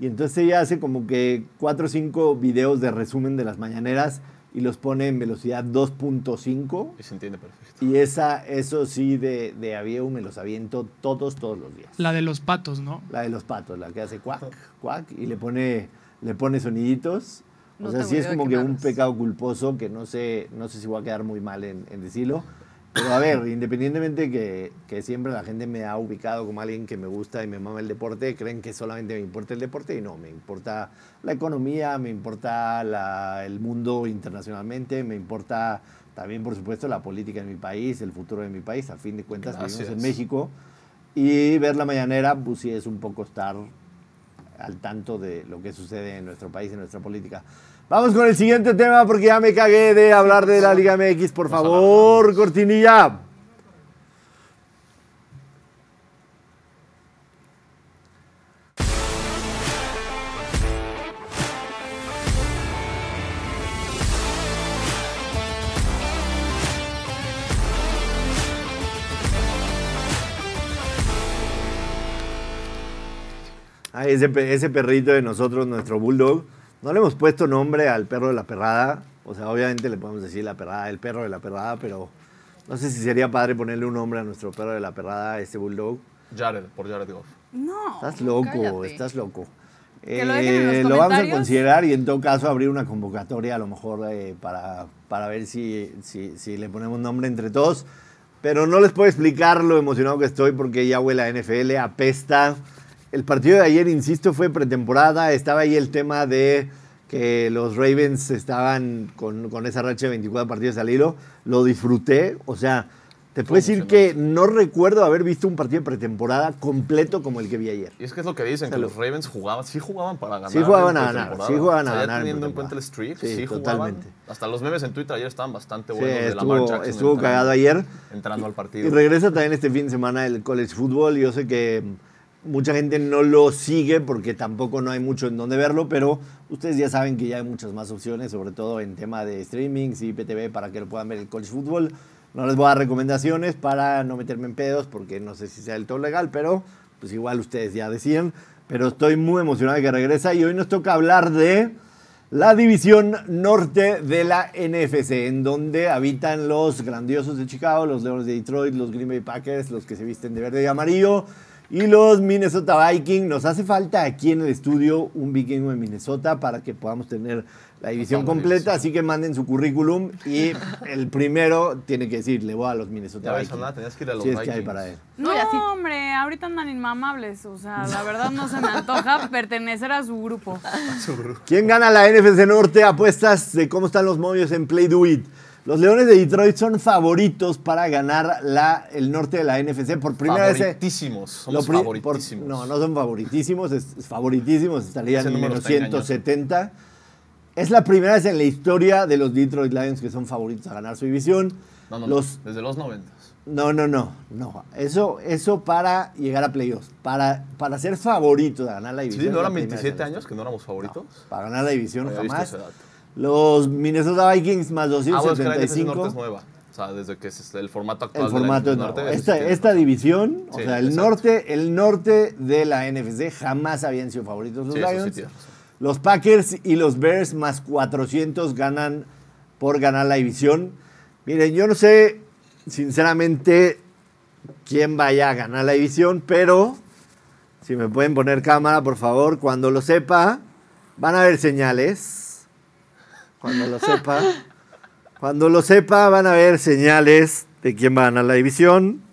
y entonces ella hace como que cuatro o cinco videos de resumen de las mañaneras y los pone en velocidad 2.5. Y se entiende perfecto. Y esa, eso sí, de, de Abieu me los aviento todos, todos los días. La de los patos, ¿no? La de los patos, la que hace cuac, cuac, y le pone, le pone soniditos. No o sea, sí es como que un pecado culposo que no sé, no sé si voy a quedar muy mal en, en decirlo. Pero a ver, independientemente que, que siempre la gente me ha ubicado como alguien que me gusta y me mama el deporte, creen que solamente me importa el deporte y no, me importa la economía, me importa la- el mundo internacionalmente, me importa también, por supuesto, la política de mi país, el futuro de mi país. A fin de cuentas, vivimos en Gracias. México. Y ver la mañanera, pues sí es un poco estar al tanto de lo que sucede en nuestro país, en nuestra política. Vamos con el siguiente tema porque ya me cagué de hablar de la Liga MX. Por favor, cortinilla. Ese, ese perrito de nosotros, nuestro bulldog, no le hemos puesto nombre al perro de la perrada. O sea, obviamente le podemos decir la perrada, el perro de la perrada, pero no sé si sería padre ponerle un nombre a nuestro perro de la perrada, a este bulldog. Jared, por Jared Goff. No. Estás loco, cállate. estás loco. Que lo dejen en los Eh, lo vamos a considerar y en todo caso abrir una convocatoria a lo mejor eh, para, para ver si, si, si le ponemos nombre entre todos. Pero no les puedo explicar lo emocionado que estoy porque ya huele a NFL, apesta. El partido de ayer, insisto, fue pretemporada. Estaba ahí el tema de que los Ravens estaban con, con esa racha de 24 partidos al hilo. Lo disfruté. O sea, te puedo decir que no recuerdo haber visto un partido de pretemporada completo como el que vi ayer. Y es que es lo que dicen, que los Ravens jugaban, sí jugaban para ganar. Sí jugaban en a ganar, sí jugaban a O sea, ya ganar en Teniendo en cuenta pretemporada. el streak, Sí, sí, jugaban. totalmente. Hasta los memes en Twitter ayer estaban bastante Sí, buenos. de Lamar estuvo, Jackson estuvo entrando- cagado ayer. Entrando al Y partido. regresa también este fin de semana el college football. Yo sé que mucha gente no lo sigue porque tampoco no hay mucho en donde verlo, pero ustedes ya saben que ya hay muchas más opciones, sobre todo en tema de streaming y IPTV para que lo puedan ver el college football. No les voy a dar recomendaciones para no meterme en pedos porque no sé si sea del todo legal, pero pues igual ustedes ya decían. Pero estoy muy emocionado de que regresa y hoy nos toca hablar de la división norte de la NFC, en donde habitan los grandiosos de Chicago, los Leones de Detroit, los Green Bay Packers, los que se visten de verde y amarillo, y los Minnesota Vikings. Nos hace falta aquí en el estudio un vikingo de Minnesota para que podamos tener la división completa, así que manden su currículum y el primero tiene que decir, le voy a los Minnesota Ya ves, Vikings. Ana, tenías que ir a los si es que hay Vikings. para él. No, No, hombre, ahorita andan inmamables. O sea, la verdad no se me antoja pertenecer a su grupo. ¿Quién gana la NFC Norte? Apuestas de cómo están los movios en Play Do It. Los Leones de Detroit son favoritos para ganar la, el norte de la NFC por primera vez. eh, Favoritísimos. Somos lo pri- favoritísimos. por- no, no son favoritísimos, es, es favoritísimos, estarían en número menos está engañoso. 170. Es la primera vez en la historia de los Detroit Lions que son favoritos a ganar su división. No, no, los, no. Desde los 90. no, no, no, no. Eso, eso para llegar a playoffs, para, para ser favorito de ganar la Sí, división. ¿no es la eran primera vez 27 en la años que no éramos favoritos? no, para ganar la división Había visto jamás. dato. Los Minnesota Vikings más Ah, bueno, es que la NFC 275. Norte es nueva. O sea, desde que es el formato actual el de la formato. Norte. Esta, esta división, o Sí, sea, el exacto. norte, el norte de la NFC jamás habían sido favoritos los Sí, eso sí Lions. los Packers y los Bears más 400 ganan por ganar la división. Miren, yo no sé, sinceramente, quién vaya a ganar la división, pero si me pueden poner cámara, por favor, cuando lo sepa, van a haber señales. Cuando lo sepa, cuando lo sepa, van a haber señales de quién va a ganar la división.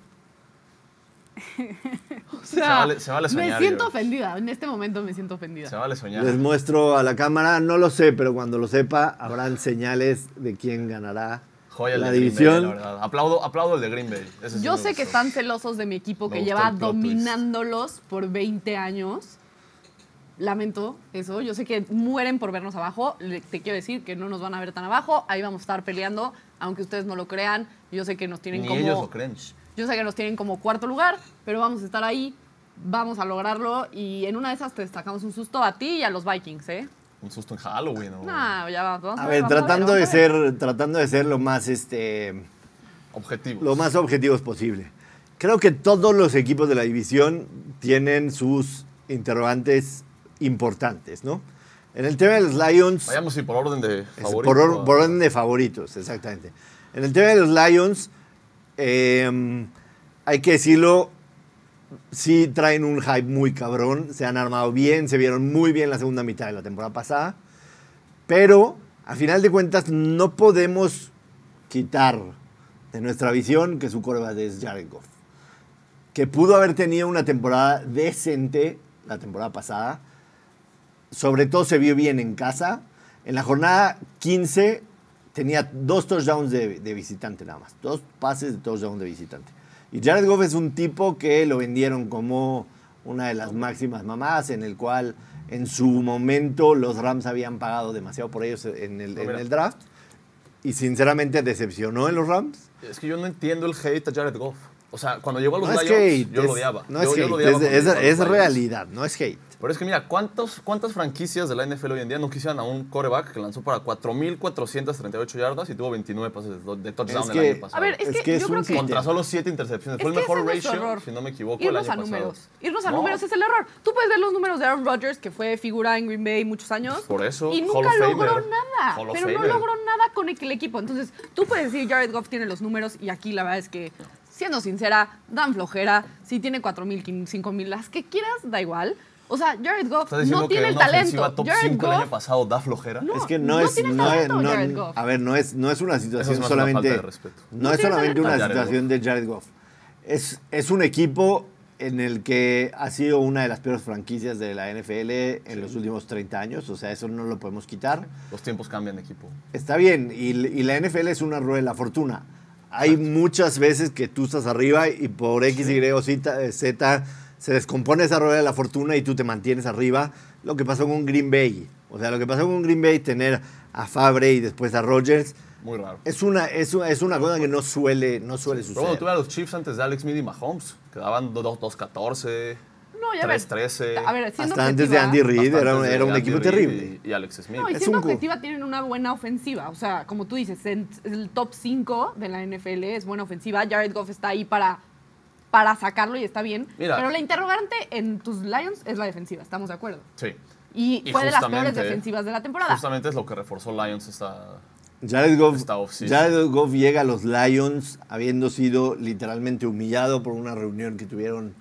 O sea, Se vale- se vale me soñar, siento yo. ofendida. En este momento me siento ofendida. Se vale soñar. Les muestro a la cámara, no lo sé, pero cuando lo sepa, habrán señales de quién ganará Joya el la de Green Bay, división. la verdad. Aplaudo, aplaudo el de Green Bay. Ese Yo sé que están celosos de mi equipo Me que lleva twist. dominándolos por 20 años. Lamento eso. Yo sé que mueren por vernos abajo. Le- Te quiero decir que no nos van a ver tan abajo. Ahí vamos a estar peleando, aunque ustedes no lo crean. Yo sé que nos tienen Ni como. ellos lo creen. Yo sé que nos tienen como cuarto lugar, pero vamos a estar ahí. Vamos a lograrlo y en una de esas te destacamos un susto a ti y a los Vikings, ¿eh? Un susto en Halloween. o Nah, ya vamos, vamos A ver, ver, vamos tratando ver, de vamos a ver. ser, tratando de ser lo más, este, Objetivos. lo más objetivos posible. Creo que todos los equipos de la división tienen sus interrogantes importantes, ¿no? En el tema de los Lions, Vayamos y por orden de es favorito. por, or- por orden de favoritos, exactamente. En el tema de los Lions, eh, hay que decirlo, sí traen un hype muy cabrón, se han armado bien, se vieron muy bien la segunda mitad de la temporada pasada, pero a final de cuentas no podemos quitar de nuestra visión que su coreback es Jared Goff, que pudo haber tenido una temporada decente la temporada pasada, sobre todo se vio bien en casa. En la jornada 15 tenía dos touchdowns de, de visitante nada más. Dos pases de touchdown de visitante. Y Jared Goff es un tipo que lo vendieron como una de las máximas mamadas, en el cual en su momento los Rams habían pagado demasiado por ellos en el, No, en mira. el draft. Y sinceramente decepcionó en los Rams. Es que yo no entiendo el hate a Jared Goff. O sea, cuando llegó a los No Lions, yo lo odiaba. No yo, es yo lo odiaba realidad, no es hate. Pero es que mira, ¿cuántos, ¿cuántas franquicias de la NFL hoy en día no quisieran a un coreback que lanzó para 4.438 yardas y tuvo 29 pases de, de touchdown Es el que- año pasado? A ver, es, Es que, que es yo creo que... Contra solo 7 intercepciones. Es Fue el que mejor ratio, error. si no me equivoco, Irnos el a números. Irnos a No, números es el error. Tú puedes ver los números de Aaron Rodgers, que fue figura en Green Bay muchos años. Por eso, Y nunca logró Famer. nada. Hall Pero no logró nada con el equipo. Entonces, tú puedes decir, Jared Goff tiene los números y aquí la verdad es que, siendo sincera, dan flojera. Si tiene 4.000, 5.000, las que quieras, da igual. O sea, Jared Goff ¿Estás diciendo no tiene que el una talento. top Jared 5 el año Goff- pasado da flojera? No, es que no, no es tiene no, talento, no- Jared Goff. a ver no es no es una situación es más una solamente falta de respeto. no, No es solamente una situación de Jared Goff es es un equipo en el que ha sido una de las peores franquicias de la NFL en los últimos 30 años o sea eso no lo podemos quitar Los tiempos cambian de equipo. está bien y, y la NFL es una rueda de la fortuna hay muchas veces que tú estás arriba y por X, Y o Z, Z se descompone esa rueda de la fortuna y tú te mantienes arriba. Lo que pasó con Green Bay. O sea, lo que pasó con Green Bay, tener a Fabre y después a Rodgers, Muy raro. es una, es, una- es una cosa que no suele, no suele Pero bueno, suceder. tuve a los Chiefs antes de Alex Smith y Mahomes. Quedaban 2-14, No, ya ver. 3-13. A ver, Hasta antes de Andy Reid era, de era un equipo Reid terrible. Y, y Alex Smith. No, y Es siendo un co- objetiva tienen una buena ofensiva. O sea, como tú dices, en el top 5 de la NFL es buena ofensiva. Jared Goff está ahí para, para sacarlo y está bien. Mira. Pero la interrogante en tus Lions es la defensiva, estamos de acuerdo. Sí. Y, Y fue de las peores defensivas de la temporada. Justamente es lo que reforzó Lions esta... Jared Goff, Esta. Jared Goff llega a los Lions habiendo sido literalmente humillado por una reunión que tuvieron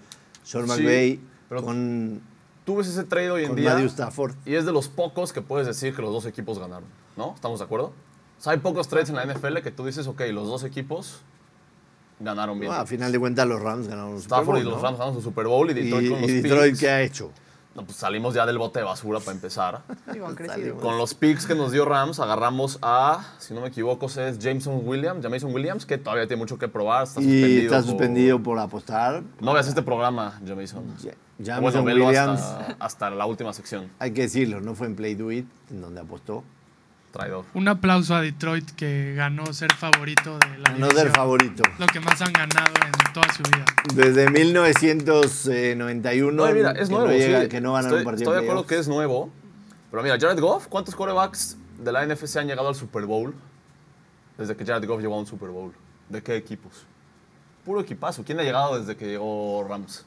Sean Sí, McVay pero- con, Tú ves ese trade hoy en con día Matthew Stafford. y es de los pocos que puedes decir que los dos equipos ganaron. ¿No? ¿Estamos de acuerdo? O sea, hay pocos trades en la NFL que tú dices, ok, los dos equipos ganaron bien. No, a final de cuentas los Rams ganaron un Super Stafford Bowl, y los ¿no? Rams ganaron su Super Bowl y Y, Detroit con los y Detroit, picks. ¿qué ha hecho? No, pues salimos ya del bote de basura para empezar. Con los picks que nos dio Rams, agarramos a, si no me equivoco, es Jameson Williams, Jameson Williams, que todavía tiene mucho que probar. Está y suspendido. está por- suspendido por apostar. No veas este programa, Jameson. Jameson bueno, Williams, hasta, hasta la última sección. hay que decirlo, no fue en Play Do It, en donde apostó. Traidor. Un aplauso a Detroit que ganó ser favorito de la No ser favorito. Lo que más han ganado en toda su vida. Desde 1991 No, mira, es que, nuevo. no llega- sí. que no ganan estoy, un partido Estoy de acuerdo que es nuevo. Pero mira, Jared Goff, ¿cuántos quarterbacks de la NFC han llegado al Super Bowl desde que Jared Goff llegó a un Super Bowl? ¿De qué equipos? Puro equipazo. ¿Quién ha llegado desde que llegó Rams?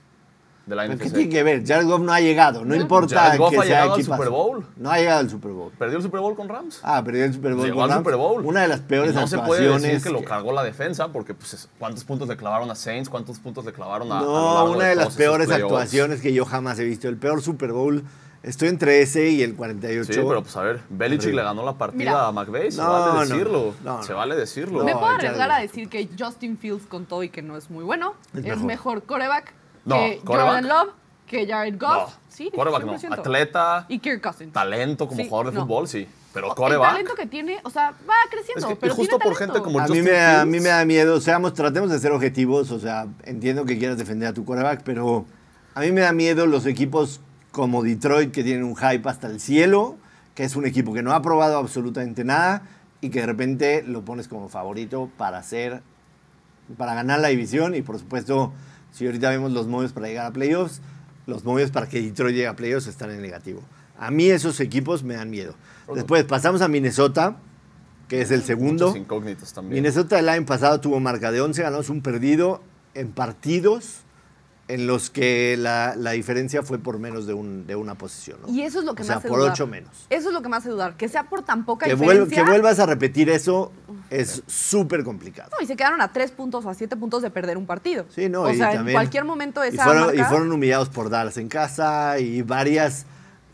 De la ¿Pero ¿Qué NFC. tiene que ver? Jared Goff no ha llegado, no importa Jared Goff que ha sea llegado al. Super Bowl. No ha llegado al Super Bowl. Perdió el Super Bowl con Rams. Ah, perdió el Super Bowl. Llegó con al Rams. Super Bowl. Una de las peores Y no se puede decir actuaciones. que lo cargó la defensa, porque pues, es- ¿cuántos puntos le clavaron a Saints? ¿Cuántos puntos le clavaron a, a No, largo una de las peores actuaciones que yo jamás he visto. El peor Super Bowl. Estoy entre ese y el 48. Sí, pero pues a ver, Belichick le ganó la partida Mira. a McVay, se No, vale no, decirlo. no, no. Se vale decirlo. Me puedo arriesgar a decir que Justin Fields con todo y que no es muy bueno. Es Es, mejor. mejor. coreback No, que quarterback. Jordan Love, que Jared Goff. No, Sí, quarterback no. 100%. Atleta, Y Kirk Cousins. talento como Sí, jugador de no. fútbol, sí. Pero El coreback. talento que tiene, o sea, va creciendo. Es que- y pero justo tiene por gente como A mí, Justin me, a mí me da miedo, seamos, tratemos de ser objetivos, o sea, entiendo que quieras defender a tu quarterback, pero a mí me da miedo los equipos como Detroit que tienen un hype hasta el cielo, que es un equipo que no ha probado absolutamente nada y que de repente lo pones como favorito para hacer, para ganar la división y por supuesto, si ahorita vemos los movios para llegar a playoffs, los movios para que Detroit llegue a playoffs están en negativo. A mí esos equipos me dan miedo. Después pasamos a Minnesota, que es el segundo. Muchas incógnitas también. Minnesota el año pasado tuvo marca de 11 ganados, un perdido en partidos en los que la, la diferencia fue por menos de, un- de una posición. ¿no? Y eso es lo que o me sea, hace por dudar. ocho menos. Eso es lo que me hace dudar. Que sea por tan poca Que, vuel- diferencia. que vuelvas a repetir eso es súper complicado. No, y se quedaron a tres puntos o a siete puntos de perder un partido. Sí, no, o y sea, en también- cualquier momento y esa fueron, y fueron humillados por Dallas en casa y varias,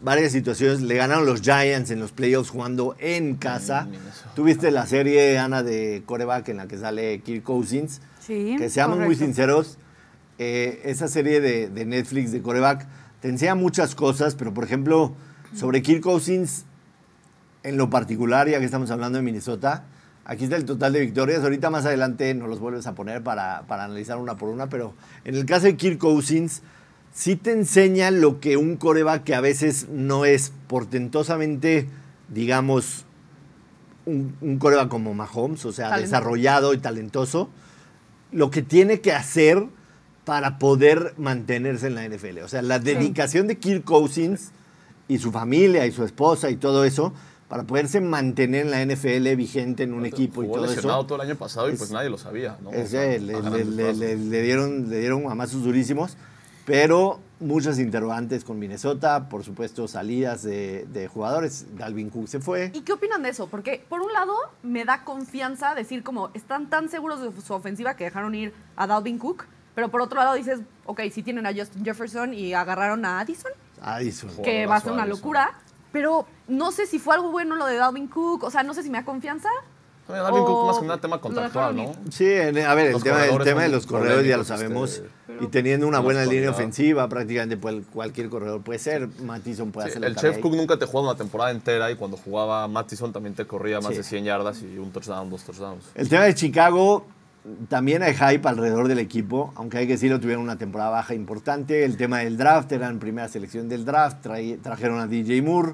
varias situaciones. Le ganaron los Giants en los playoffs jugando en casa. Mm. Tuviste la serie, Ana, de coreback en la que sale Kirk Cousins. Sí, que seamos muy sinceros, eh, esa serie de, de Netflix de coreback te enseña muchas cosas, pero por ejemplo, sobre Kirk Cousins, en lo particular, ya que estamos hablando de Minnesota, aquí está el total de victorias. Ahorita más adelante nos los vuelves a poner para, para analizar una por una, pero en el caso de Kirk Cousins, sí te enseña lo que un coreback que a veces no es portentosamente, digamos, un, un coreback como Mahomes, o sea, desarrollado y talentoso, lo que tiene que hacer para poder mantenerse en la NFL. O sea, la dedicación de Kirk Cousins y su familia y su esposa y todo eso para poderse mantener en la NFL vigente en un equipo y todo lesionado eso. todo el año pasado y es- pues nadie lo sabía, ¿no? O Es, sea, eh, le, le dieron, le dieron amazos durísimos, pero muchas interrogantes con Minnesota, por supuesto salidas de, de jugadores. Dalvin Cook se fue. ¿Y qué opinan de eso? Porque por un lado me da confianza decir como están tan seguros de su ofensiva que dejaron ir a Dalvin Cook, pero por otro lado dices, ok, si tienen a Justin Jefferson y agarraron a Addison, Addison. que va a ser una locura, pero no sé si fue algo bueno lo de Dalvin Cook, o sea, no sé si me da confianza. También Dalvin Cook más que nada tema contractual, ¿no? Sí, en- a ver, el tema, el tema de los corredores ya lo polémicos, sabemos. este, y teniendo una buena línea ofensiva, prácticamente pues, cualquier corredor puede ser. Mattison puede Sí, hacer la el Chef ahí. Cook nunca te jugaba una temporada entera y cuando jugaba Mattison también te corría más Sí. de 100 yardas y un touchdown, dos touchdowns. El tema de Chicago, también hay hype alrededor del equipo, aunque hay que decirlo, tuvieron una temporada baja importante. El tema del draft, eran primera selección del draft, trajeron a DJ Moore.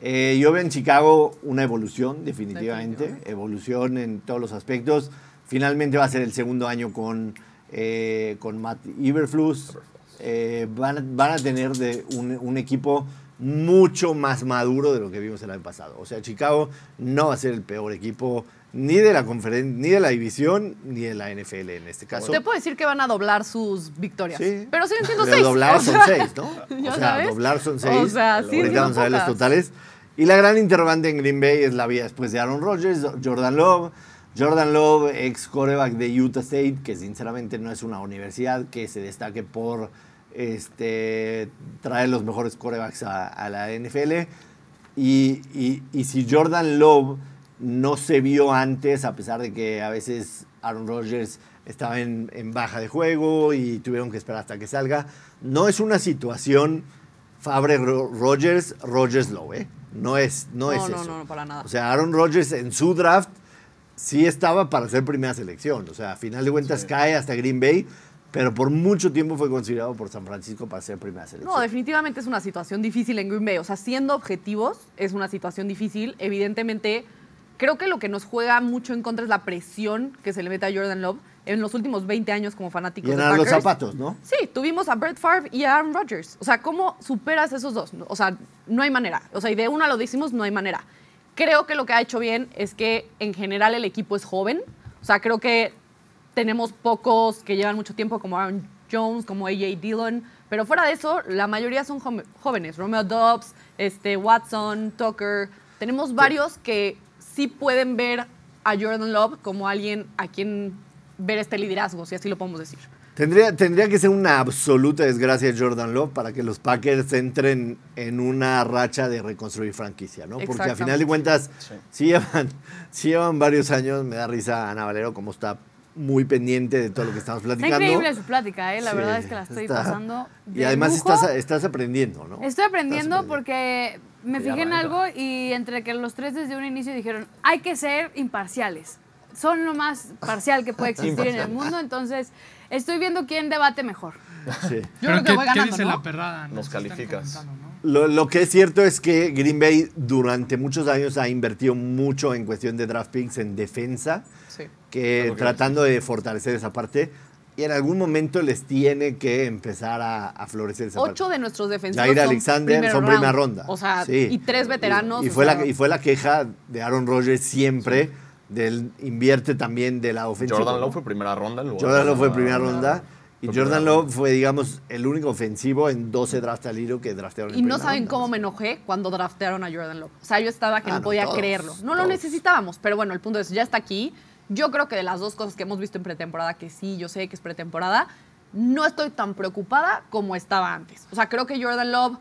Eh, yo veo en Chicago una evolución, definitivamente, evolución en todos los aspectos. Finalmente va a ser el segundo año con, eh, con Matt Iberflus. Eh, van, a- van a tener de un, un equipo mucho más maduro de lo que vimos el año pasado. O sea, Chicago no va a ser el peor equipo ni de la conferen- ni de la división, ni de la NFL en este caso. Te puedo decir que van a doblar sus victorias, Sí. pero siguen siendo Pero seis. doblar o son seis, ¿no? O sea, sabes. doblar son O seis. sea, sí, Ahorita vamos a ver los totales. Y la gran interrogante en Green Bay es la vida después de Aaron Rodgers, Jordan Love. Jordan Love, ex coreback de Utah State, que sinceramente no es una universidad que se destaque por este, traer los mejores corebacks a, a la NFL. Y, y- y si Jordan Love no se vio antes, a pesar de que a veces Aaron Rodgers estaba en, en baja de juego y tuvieron que esperar hasta que salga, no es una situación Fabre Ro- Rodgers, Rodgers Lowe, ¿eh? No es, no, No, es no, eso. no, no, para nada. O sea, Aaron Rodgers en su draft sí estaba para ser primera selección. O sea, a final de cuentas cae hasta Green Bay, pero por mucho tiempo fue considerado por San Francisco para ser primera selección. No, definitivamente es una situación difícil en Green Bay. O sea, siendo objetivos, es una situación difícil. Evidentemente, creo que lo que nos juega mucho en contra es la presión que se le mete a Jordan Love en los últimos 20 años como fanáticos de Llenar los zapatos, ¿no? Sí, tuvimos a Brett Favre y a Aaron Rodgers. O sea, ¿cómo superas esos dos? O sea, no hay manera. O sea, y de una lo decimos, no hay manera. Creo que lo que ha hecho bien es que en general el equipo es joven. O sea, creo que tenemos pocos que llevan mucho tiempo, como Aaron Jones, como AJ Dillon, Pero fuera de eso, la mayoría son jóvenes. Romeo Dobbs, este, Watson, Tucker. Tenemos varios que sí pueden ver a Jordan Love como alguien a quien ver este liderazgo, si así lo podemos decir. Tendría, tendría que ser una absoluta desgracia Jordan Love para que los Packers entren en una racha de reconstruir franquicia, ¿no? Porque a final de cuentas, Sí. sí llevan, sí llevan varios años, me da risa Ana Valero como está muy pendiente de todo lo que estamos Está platicando. increíble su plática, ¿eh? La Sí, verdad es que la estoy está- pasando. Y de además lujo. estás, estás aprendiendo, ¿no? Estoy aprendiendo Estás porque me Ya fijé en algo y entre que los tres desde un inicio dijeron, hay que ser imparciales. Son lo más parcial que puede existir en el mundo, entonces estoy viendo quién debate mejor. Sí. Yo Pero creo que ¿qué, voy qué ganando, dice ¿no? la perrada? Nos están calificas. Lo, lo que es cierto es que Green Bay durante muchos años ha invertido mucho en cuestión de draft picks en defensa, Sí. que tratando de fortalecer esa parte. Y en algún momento les tiene que empezar a, a florecer esa Ocho parte. de nuestros defensivos Jair son Alexander son primera ronda. O sea, Sí. y tres veteranos. Y, fue sea, la, y fue la queja de Aaron Rodgers siempre, del invierte también de la ofensiva. Jordan ¿no? Love fue primera ronda. en lugar Jordan de Love fue primera ronda. Y Jordan Love fue, digamos, el único ofensivo en 12 drafts al hilo que draftearon en Y no saben ronda. cómo me enojé cuando draftearon a Jordan Love. O sea, yo estaba que Ah, no no, podía todos, creerlo. No lo necesitábamos, pero bueno, el punto es, ya está aquí. Yo creo que de las dos cosas que hemos visto en pretemporada, que sí, yo sé que es pretemporada, no estoy tan preocupada como estaba antes. O sea, creo que Jordan Love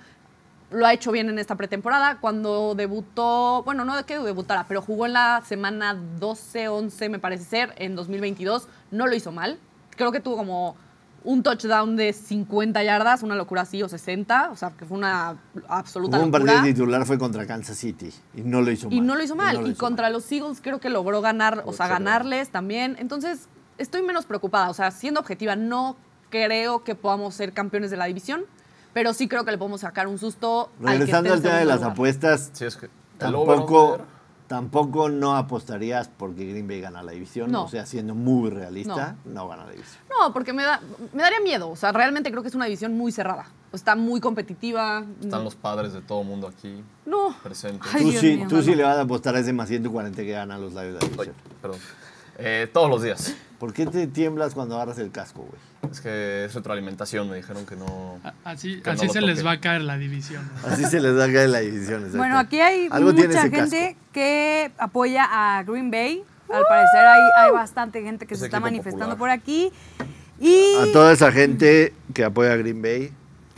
lo ha hecho bien en esta pretemporada. Cuando debutó, bueno, no de que debutara, pero jugó en la semana 12, 11, me parece ser, en 2022, no lo hizo mal. Creo que tuvo como un touchdown de 50 yardas, una locura así, o 60, o sea, que fue una absoluta Hubo un locura. partido titular fue contra Kansas City y no lo hizo mal. Y no lo hizo mal. no lo y hizo contra mal. los Eagles creo que logró ganar, o sea, ganarles también. Entonces, estoy menos preocupada. O sea, siendo objetiva, no creo que podamos ser campeones de la división, pero sí creo que le podemos sacar un susto. al que Regresando al tema de las lugar. apuestas, Sí, es que tampoco, tampoco no apostarías porque Green Bay gana la división. No. O sea, siendo muy realista, no, gana la división. No, porque me, da, me daría miedo. O sea, realmente creo que es una división muy cerrada. Está muy competitiva. Están los padres de todo mundo aquí No. presentes. Ay, tú sí, mío, tú no, sí no. le vas a apostar a ese más 140 que ganan los Lions de la Ay, división. perdón. Eh, todos los días. ¿Por qué te tiemblas cuando agarras el casco, güey? Es que es retroalimentación, me dijeron que no. A- Así, Que no así lo se les va a caer la división. ¿no? Así se les da caer la división. exacto. Bueno, aquí hay mucha gente casco. que apoya a Green Bay. Al parecer hay, hay bastante gente que Es se está manifestando popular. por aquí. Y, A toda esa gente que apoya a Green Bay,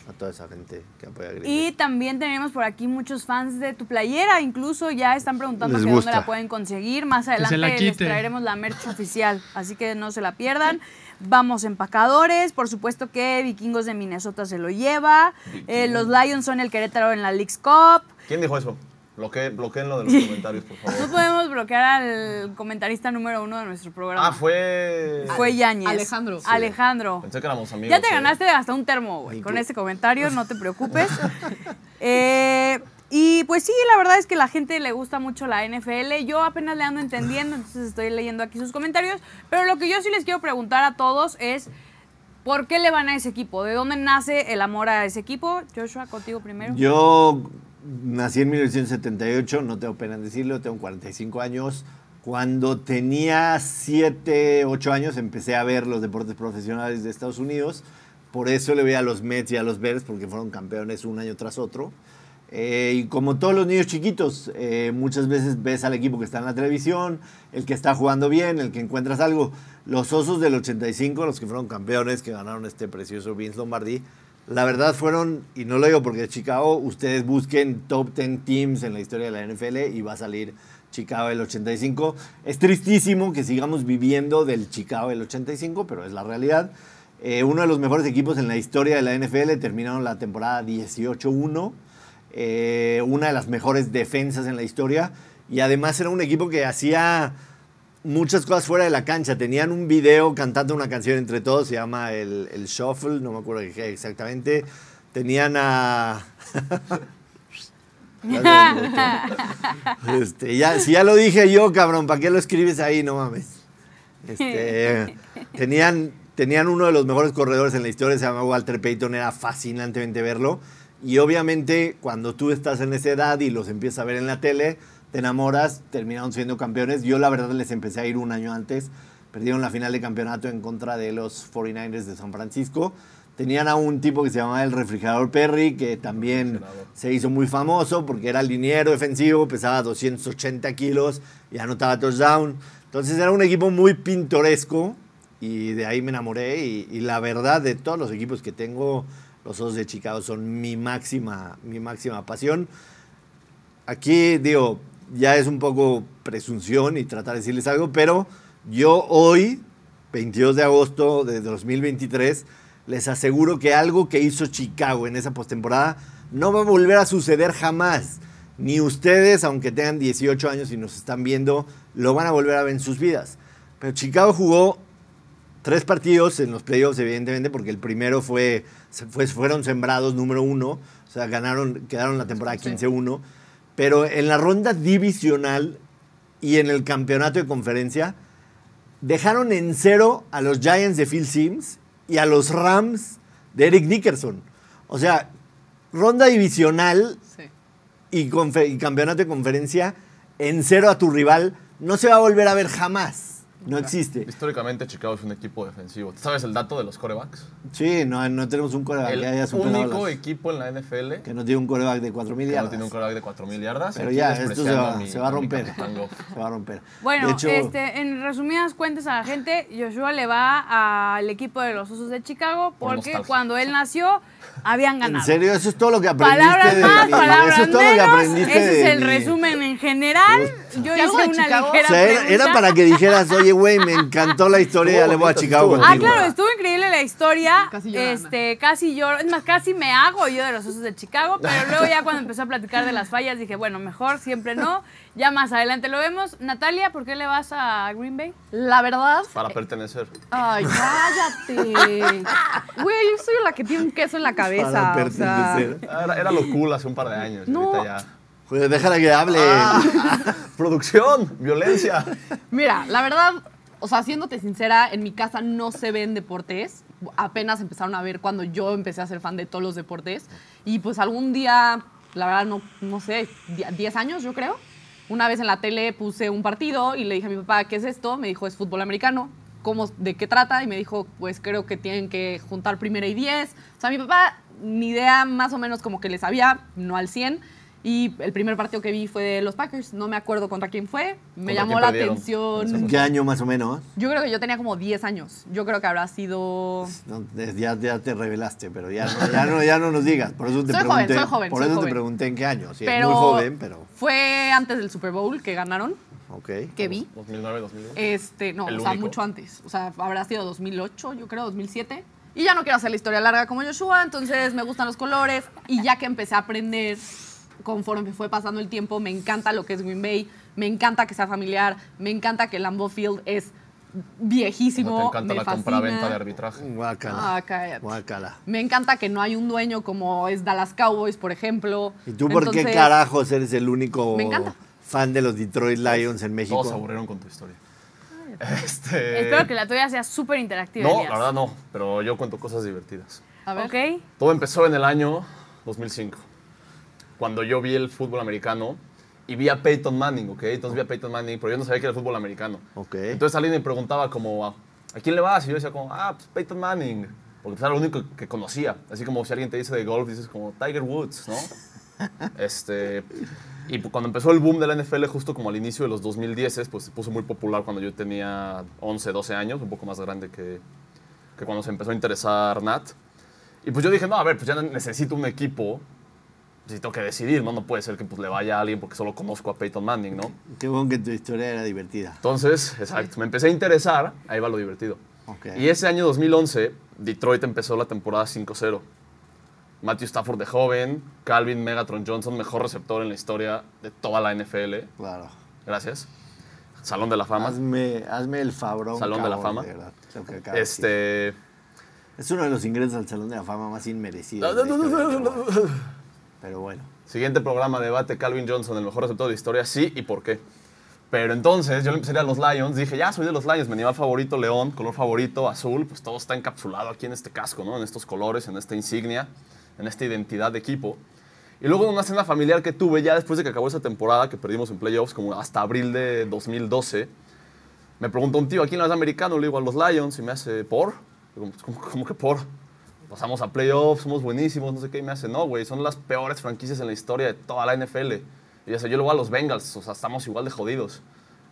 a toda esa gente que apoya a Green y Bay. también tenemos por aquí muchos fans de tu playera. Incluso ya están preguntando que dónde la pueden conseguir. Más adelante la les traeremos la merch oficial. Así que no se la pierdan. Vamos empacadores. Por supuesto que Vikingos de Minnesota se lo lleva. Eh, los Lions son el Querétaro en la Leagues Cup. ¿Quién dijo eso? Bloque, bloqueenlo de los comentarios, por No favor. podemos bloquear al comentarista número uno de nuestro programa. Ah, fue. Fue Yañez. Alejandro. Sí. Alejandro. Pensé que éramos amigos. Ya te eh. ganaste hasta un termo, güey, ¿Y con ese comentario, no te preocupes. Eh, y pues sí, la verdad es que la gente le gusta mucho la NFL. Yo apenas le ando entendiendo, entonces estoy leyendo aquí sus comentarios. Pero lo que yo sí les quiero preguntar a todos es, ¿por qué le van a ese equipo? ¿De dónde nace el amor a ese equipo? Joshua, contigo primero. Yo nací en 1978, no tengo pena en decirlo, tengo 45 años. Cuando tenía 7, 8 años empecé a ver los deportes profesionales de Estados Unidos. Por eso le voy a los Mets y a los Bears, porque fueron campeones un año tras otro. Eh, y como todos los niños chiquitos, eh, muchas veces ves al equipo que está en la televisión, el que está jugando bien, el que encuentras algo. Los Osos del 85, los que fueron campeones, que ganaron este precioso Vince Lombardi, la verdad fueron, y no lo digo porque es Chicago, ustedes busquen top 10 teams en la historia de la NFL y va a salir Chicago del 85. Es tristísimo que sigamos viviendo del Chicago del 85, pero es la realidad. Eh, uno de los mejores equipos en la historia de la NFL terminaron la temporada 18-1 eh, una de las mejores defensas en la historia y además era un equipo que hacía muchas cosas fuera de la cancha. Tenían un video cantando una canción entre todos, se llama el, el Shuffle, no me acuerdo qué exactamente. Tenían a... Este, ya, si ya lo dije yo, cabrón, ¿para qué lo escribes ahí? No mames. Este, tenían, tenían uno de los mejores corredores en la historia, se llama Walter Payton, era fascinantemente verlo. Y obviamente cuando tú estás en esa edad y los empiezas a ver en la tele, te enamoras, terminaron siendo campeones. Yo la verdad les empecé a ir un año antes, perdieron la final de campeonato en contra de los 49ers de San Francisco. Tenían a un tipo que se llamaba el refrigerador Perry, que también se hizo muy famoso porque era liniero defensivo, pesaba 280 kilos y anotaba touchdown. Entonces era un equipo muy pintoresco y de ahí me enamoré. Y, y la verdad, de todos los equipos que tengo, los Osos de Chicago son mi máxima, mi máxima pasión. Aquí, digo, ya es un poco presunción y tratar de decirles algo, pero yo hoy, 22 de agosto de 2023, les aseguro que algo que hizo Chicago en esa postemporada no va a volver a suceder jamás. Ni ustedes, aunque tengan 18 años y nos están viendo, lo van a volver a ver en sus vidas. Pero Chicago jugó tres partidos en los playoffs, evidentemente, porque el primero fue, fueron sembrados número uno, o sea, ganaron, quedaron la temporada 15-1, pero en la ronda divisional y en el campeonato de conferencia, dejaron en cero a los Giants de Phil Sims y a los Rams de Eric Dickerson. O sea, ronda divisional Sí. y, confe- y campeonato de conferencia en cero a tu rival no se va a volver a ver jamás. No existe. Históricamente Chicago es un equipo defensivo. ¿Sabes el dato de los corebacks? Sí, no, no tenemos un coreback El que haya superado único las- equipo en la NFL que no tiene un coreback de 4.000 que no yardas. tiene un coreback de 4.000 yardas. Pero ya, esto se va, a mi- se va a mi romper. Se va a romper. Bueno, hecho, este, en resumidas cuentas a la gente, Joshua le va al equipo de los Osos de Chicago Por porque cuando él nació habían ganado. en serio, eso es todo lo que aprendiste Palabras de más, mí. palabras Eso es todo lo que menos. aprendiste Ese es el mí. resumen en general. Yo ¿Qué algo hice una Chicago? ligera O sea, era, era para que dijeras, oye, güey, me encantó la historia, Estuvo le voy a Chicago Ah, contigo. claro, estuvo increíble la historia. Casi llorando. este, casi lloro. Es más, casi me hago yo de los osos de Chicago, pero luego ya cuando empezó a platicar de las fallas dije, bueno, mejor siempre no. Ya más adelante lo vemos. Natalia, ¿por qué le vas a Green Bay? La verdad. Para pertenecer. Ay, cállate. Güey, yo soy la que tiene un queso en la cabeza. Para o sea, pertenecer. Era, era lo cool hace un par de años. No. Ahorita ya. Pues déjala que hable. Producción, violencia. Mira, la verdad, o sea, siéndote sincera, en mi casa no se ven deportes. Apenas empezaron a ver cuando yo empecé a ser fan de todos los deportes. Y pues algún día, la verdad, no, no sé, die- 10 años yo creo. Una vez en la tele puse un partido y le dije a mi papá, ¿qué es esto? Me dijo, es fútbol americano. ¿Cómo, ¿De qué trata? Y me dijo, pues creo que tienen que juntar primera y 10. O sea, mi papá, ni idea más o menos como que le sabía, no al 100. Y el primer partido que vi fue de los Packers. No me acuerdo contra quién fue. Me ¿Contra llamó quién la perdieron? atención. ¿En qué año más o menos? Yo creo que yo tenía como 10 años. Yo creo que habrá sido. No, es- ya, ya te revelaste, pero ya no, ya no, ya no nos digas. Por eso te Soy joven, soy joven, por soy eso te pregunté en qué año. Sí, es pero muy joven, pero. Fue antes del Super Bowl que ganaron, Ok. que vi. 2009, 2010. Este, no, El o sea, único. mucho antes. O sea, habrá sido 2008, yo creo, 2007. Y ya no quiero hacer la historia larga como Joshua, entonces me gustan los colores. Y ya que empecé a aprender, conforme fue pasando el tiempo, me encanta lo que es Green Bay, me encanta que sea familiar, me encanta que Lambeau Field es viejísimo. ¿Cómo te encanta me la compra-venta de arbitraje? Guácala. Ah. Guácala. Me encanta que no hay un dueño como es Dallas Cowboys, por ejemplo. ¿Y tú por qué carajos eres el único Me fan de los Detroit Lions en México? Todos se aburrieron con tu historia. Este... Espero que la tuya sea súper interactiva. No, la verdad no, pero yo cuento cosas divertidas. A ver. ¿Ok? Todo empezó en el año 2005, cuando yo vi el fútbol americano y vi a Peyton Manning, ¿ok? Entonces vi a Peyton Manning, pero yo no sabía que era el fútbol americano. Ok. Entonces alguien me preguntaba como, ¿a quién le vas? Y yo decía como, ah, pues Peyton Manning, porque pues, era lo único que conocía. Así como si alguien te dice de golf, dices como Tiger Woods, ¿no? este, y pu- cuando empezó el boom de la NFL, justo como al inicio de los 2010, pues se puso muy popular cuando yo tenía 11, 12 años, un poco más grande que, que cuando se empezó a interesar Nat. Y pues yo dije, no, a ver, pues ya necesito un equipo, necesito que decidir, ¿no? No puede ser que pues, le vaya a alguien porque solo conozco a Peyton Manning, ¿no? Qué bueno que tu historia era divertida. Entonces, exacto, me empecé a interesar, ahí va lo divertido. Y ese año 2011, Detroit empezó la temporada 5-0. Matthew Stafford de joven, Calvin Megatron Johnson, mejor receptor en la historia de toda la NFL. Claro. Gracias. Salón de la Fama. Hazme, hazme el fabrón. Salón de la Fama. de verdad, lo que acabas de decir. Este. Es uno de los ingresos al Salón de la Fama más inmerecidos. Pero no, bueno. Siguiente programa, debate, Calvin Johnson, el mejor receptor de historia, sí y por qué. Pero entonces yo le empecé a los Lions, dije, ya soy de los Lions, mi animal favorito, león, color favorito, azul, pues todo está encapsulado aquí en este casco, ¿no? En estos colores, en esta insignia, en esta identidad de equipo. Y luego en una cena familiar que tuve ya después de que acabó esa temporada, que perdimos en playoffs, como hasta abril de 2012, me preguntó un tío, ¿a quién le vas americano? Le digo, a los Lions, y me hace, ¿por? Digo, "Pues, ¿cómo, cómo que por? Pasamos a playoffs, somos buenísimos, no sé qué. Y me hace, no, güey, son las peores franquicias en la historia de toda la NFL. Y ya sé, yo le voy a los Bengals, o sea, estamos igual de jodidos.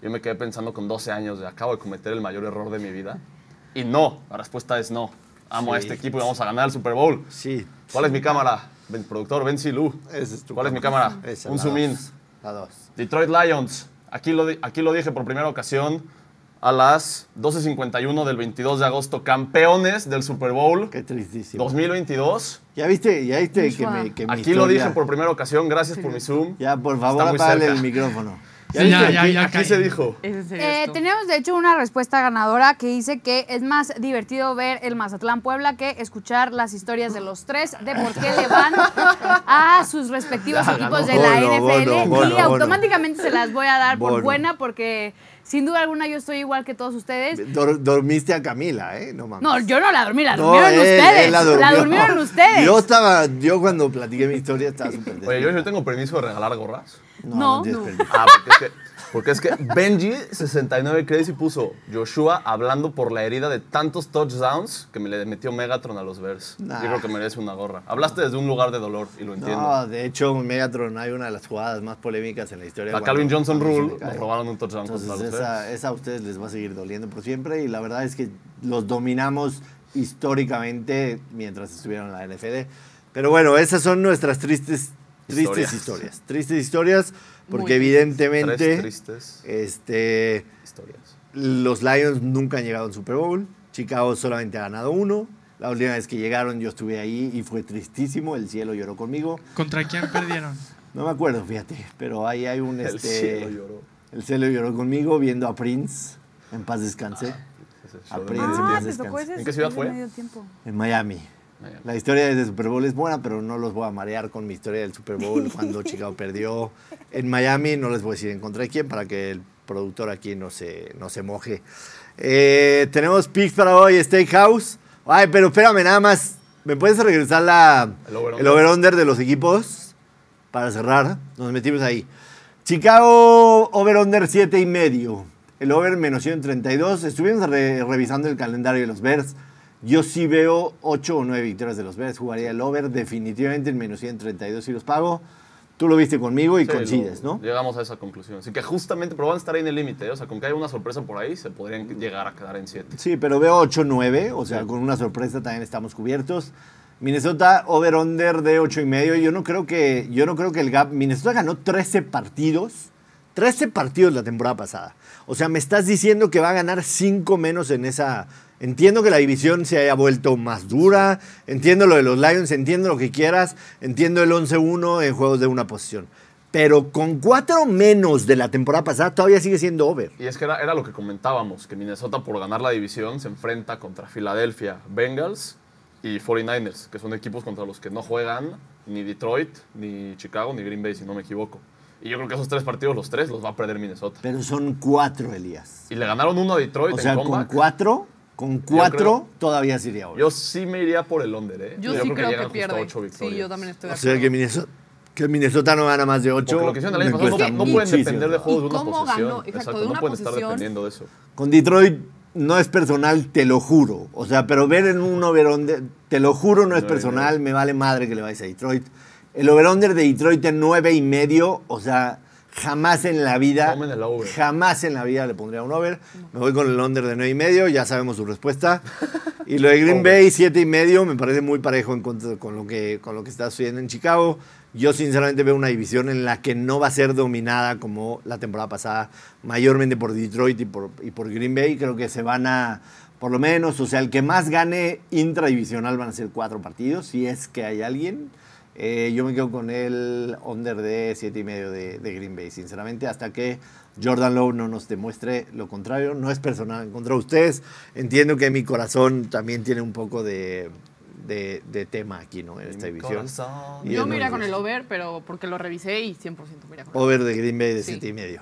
Yo me quedé pensando con 12 años de acabo de cometer el mayor error de mi vida. Y no, la respuesta es no. Amo a Sí. este equipo y vamos a ganar el Super Bowl. Sí. ¿Cuál es mi cámara? Ben- productor, Ben Silu. Esa es tu ¿Cuál es mi cámara. Esa, Un zoom in. La dos. Detroit Lions. Aquí lo, aquí lo dije por primera ocasión a las 12.51 del 22 de agosto. Campeones del Super Bowl Qué tristísimo. 2022. Ya viste, ya viste que, me, que mi Aquí lo dije por primera ocasión. Gracias por mi Zoom. Ya, por favor, apágale el micrófono. Sí, ya, ya, Aquí, ya aquí se dijo. ¿Es en serio Eh, tenemos de hecho una respuesta ganadora que dice que es más divertido ver el Mazatlán Puebla que escuchar las historias de los tres de por qué le van a sus respectivos Ya, equipos ganó. de la Bono, NFL. bono, y bono, automáticamente se las voy a dar por buena porque sin duda alguna yo estoy igual que todos ustedes. Dor- dormiste a Camila, ¿eh? No mames. No, yo no la dormí, la No, durmieron él- ustedes. él la, durmió. durmieron ustedes. Yo estaba, yo cuando platiqué mi historia estaba súper Oye, yo, yo tengo permiso de regalar gorras. No, no. permiso. Ah, porque es que, porque es que Benji69 Crazy puso Joshua hablando por la herida de tantos touchdowns que me le metió Megatron a los Bears. Nah. Yo creo que merece una gorra. Hablaste desde un lugar de dolor y lo entiendo. No, de hecho, Megatron hay una de las jugadas más polémicas en la historia. la Calvin Johnson Rule nos robaron un touchdown Entonces, contra los esa, Bears. esa a ustedes les va a seguir doliendo por siempre y la verdad es que los dominamos históricamente mientras estuvieron en la NFL. Pero bueno, esas son nuestras tristes, tristes Historias. historias. Tristes historias porque Muy evidentemente tristes este, historias. los Lions nunca han llegado a un Super Bowl. Chicago solamente ha ganado uno. La última vez que llegaron yo estuve ahí y fue tristísimo. El cielo lloró conmigo. ¿Contra quién perdieron? No me acuerdo, fíjate, pero ahí hay un... El este, cielo lloró. El cielo lloró conmigo viendo a Prince. En paz descanse. Ese A Prince, Ah, en paz descanse. ¿En qué ciudad fue? En Miami. La historia de Super Bowl es buena, pero no los voy a marear con mi historia del Super Bowl cuando Chicago perdió en Miami. No les voy a decir en contra de quién para que el productor aquí no se, no se moje. Eh, tenemos picks para hoy, Steakhouse. Ay, pero espérame nada más. ¿Me puedes regresar la, El over-under. over-under de los equipos? Para cerrar. Nos metimos ahí. Chicago over-under 7 y medio. El over menos 132. Estuvimos re- revisando el calendario de los Bears. Yo sí veo 8 o 9 victorias de los Bears. Jugaría el over definitivamente en menos 132 si los pago. Tú lo viste conmigo y Sí, coincides, ¿no? Llegamos a esa conclusión. Así que justamente, pero van a estar ahí en el límite. ¿eh? O sea, con que haya una sorpresa por ahí, se podrían llegar a quedar en 7. Sí, pero veo 8-9, o sea, Sí. con una sorpresa también estamos cubiertos. Minnesota over-under de 8 y medio. Yo no creo que yo no creo que el gap Minnesota ganó 13 partidos. 13 partidos la temporada pasada. O sea, me estás diciendo que va a ganar 5 menos en esa Entiendo que la división se haya vuelto más dura, entiendo lo de los Lions, entiendo lo que quieras, entiendo el 11-1 en juegos de una posición. Pero con cuatro menos de la temporada pasada todavía sigue siendo over. Y es que era, lo que comentábamos, que Minnesota por ganar la división se enfrenta contra Philadelphia Bengals y 49ers, que son equipos contra los que no juegan ni Detroit, ni Chicago, ni Green Bay, si no me equivoco. Y yo creo que esos tres partidos, los tres, los va a perder Minnesota. Pero son cuatro, Elías. Y le ganaron uno a Detroit O sea, en con comeback. cuatro, con cuatro creo- todavía sería over. Yo sí me iría por el under, ¿eh? Yo, sí creo que, pierde. ocho Sí, victorias. yo también estoy de o sea, acuerdo. que Minnesota, que Minnesota no gana más de ocho. Porque lo que hicieron el año pasado, no, no pueden depender de juegos de ¿Y una cómo posesión. ganó? Exacto, de no una pueden estar dependiendo de eso. Con Detroit no es personal, te lo juro. O sea, pero ver en un over-under, te lo juro, no es personal, me vale madre que le vayas a Detroit. El over-under de Detroit en nueve y medio, o sea, jamás en la vida, jamás en la vida le pondría un over. Me voy con el under de nueve y medio, ya sabemos su respuesta. Y lo de Green Bay, siete y medio, me parece muy parejo en contra- con lo que, con lo que está sucediendo en Chicago. Yo sinceramente veo una división en la que no va a ser dominada como la temporada pasada, mayormente por Detroit y por, y por Green Bay. Creo que se van a, por lo menos, o sea, el que más gane intradivisional van a ser cuatro partidos, si es que hay alguien. Eh, yo me quedo con el under de siete y medio de, de Green Bay, sinceramente, hasta que Jordan Lowe no nos demuestre lo contrario. No es personal contra ustedes. Entiendo que mi corazón también tiene un poco de, de- de tema aquí, ¿no? En esta división. Yo iría under. con el over, pero porque lo revisé y 100% me iría con el Over de Green Bay de Sí. siete y medio.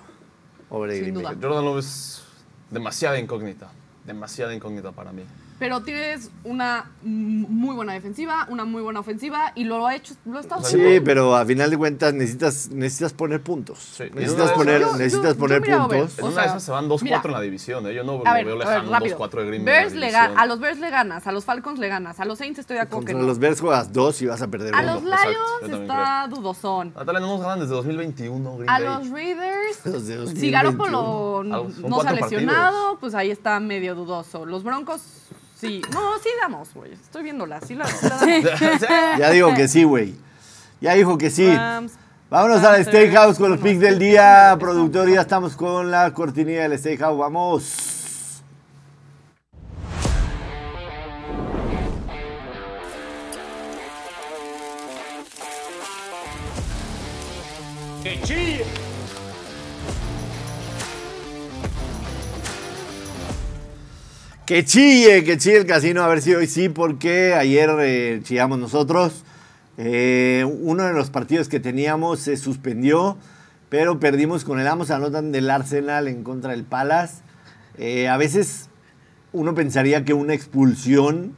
Over de Sin Green duda. Bay. Jordan Love es demasiada incógnita. Demasiada incógnita para mí. Pero tienes una mm, muy buena defensiva, una muy buena ofensiva y lo ha hecho, lo está Sí, haciendo. pero a final de cuentas necesitas, necesitas poner puntos. Sí, una Necesitas poner, Yo- necesitas yo poner a puntos. En O una de sea, esas se van 2-4 mira. en la división, ¿eh? Yo no A lo ver, veo a ver, lejano, rápido. 2-4 de Green Bay. en Bears la le división. ga- a los Bears le ganas, a los Falcons le ganas, a los Saints estoy de acuerdo que Contra no. los Bears juegas dos y vas a perder A uno. los exacto, yo Lions está dudosón. Natalia, no nos ganan desde 2021, Green A Bay. los Raiders, Los de si 2021. Garoppolo no se ha lesionado, pues ahí está medio dudoso. Los Broncos, sí. No, sí damos, güey. Estoy viéndola, sí la, damos. Ya digo que sí, güey. Ya dijo que sí. Rams, Vámonos al Steakhouse con los picks del día. Productor, ya estamos con la cortinilla del Steakhouse. Vamos. Que chille, que chille el casino, a ver si hoy sí, porque ayer eh, chillamos nosotros. Eh, uno de los partidos que teníamos se suspendió, pero perdimos con el Amos anotan del Arsenal en contra del Palace. Eh, a veces uno pensaría que una expulsión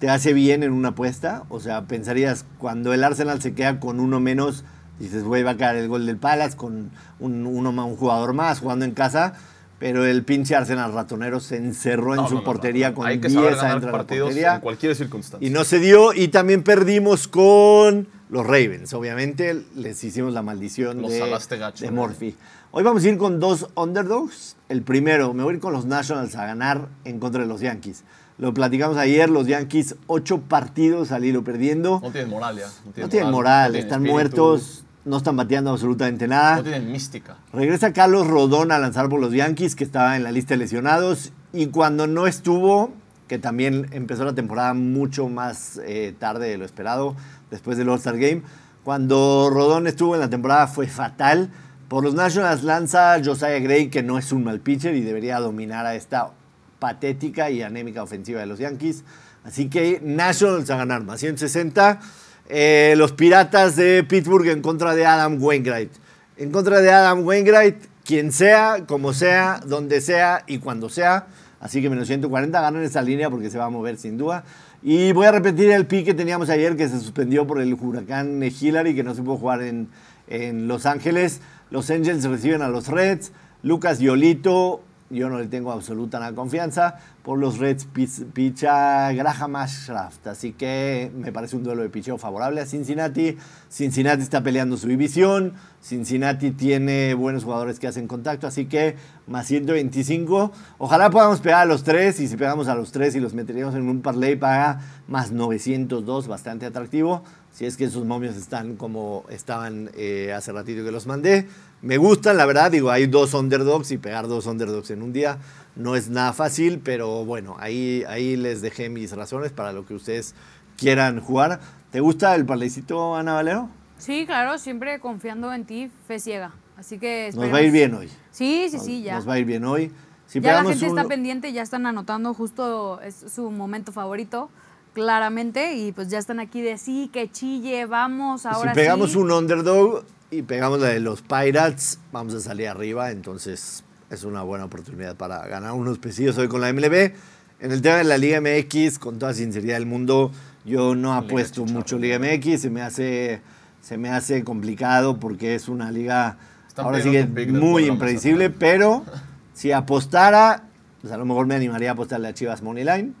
te hace bien en una apuesta. O sea, pensarías cuando el Arsenal se queda con uno menos, dices, güey, va a caer el gol del Palace con un, un jugador más jugando en casa. Pero el pinche Arsenal ratonero se encerró en No, su no, no, portería con Hay que 10 saber ganar adentro de la portería. en cualquier circunstancia. Y no se dio. Y también perdimos con los Ravens. Obviamente les hicimos la maldición Los de, gacho, de ¿no? Murphy. Hoy vamos a ir con dos underdogs. El primero, me voy a ir con los Nationals a ganar en contra de los Yankees. Lo platicamos ayer, los Yankees, ocho partidos al hilo perdiendo. No tienen moral ya. No tienen, No tienen moral, tienen están espíritu, muertos, no están bateando absolutamente nada. No tienen mística. Regresa Carlos Rodón a lanzar por los Yankees, que estaba en la lista de lesionados. Y cuando no estuvo, que también empezó la temporada mucho más eh, tarde de lo esperado, después del All-Star Game, cuando Rodón estuvo en la temporada fue fatal. Por los Nationals lanza Josiah Gray, que no es un mal pitcher y debería dominar a esta patética y anémica ofensiva de los Yankees. Así que Nationals a ganar, más 160. Eh, los Piratas de Pittsburgh en contra de Adam Wainwright. En contra de Adam Wainwright, quien sea, como sea, donde sea y cuando sea. Así que menos 140 ganan esa línea porque se va a mover sin duda. Y voy a repetir el pick que teníamos ayer que se suspendió por el huracán Hillary, que no se pudo jugar en, en Los Ángeles. Los Angels reciben a los Reds. Lucas Yolito, yo no le tengo absoluta nada confianza. Por los Reds picha Graham Ashcraft. Así que me parece un duelo de picheo favorable a Cincinnati. Cincinnati está peleando su división. Cincinnati tiene buenos jugadores que hacen contacto. Así que más 125. Ojalá podamos pegar a los tres. Y si pegamos a los tres y los meteríamos en un parlay para más 902, bastante atractivo. Si es que esos momios están como estaban eh, hace ratito que los mandé. Me gustan, la verdad. Digo, hay dos underdogs y pegar dos underdogs en un día no es nada fácil, pero bueno, ahí, ahí les dejé mis razones para lo que ustedes quieran jugar. ¿Te gusta el parlecito, Ana Valero? Sí, claro, siempre confiando en ti, fe ciega. Así que Nos va a ir bien hoy. Sí, sí, sí, ya. Nos va a ir bien hoy. Si ya la gente está pendiente, ya están anotando, justo es su momento favorito, claramente, y pues ya están aquí de sí, que chille, vamos, ahora si pegamos sí. un underdog y pegamos la de los Pirates, vamos a salir arriba. Entonces es una buena oportunidad para ganar unos pesillos hoy con la MLB. En el tema de la Liga MX, con toda sinceridad del mundo, yo no Liga apuesto chicharrón. mucho Liga MX. Se me hace, se me hace complicado porque es una liga Están ahora sí que muy impredecible. Pero si apostara, pues a lo mejor me animaría a apostarle a Chivas Moneyline.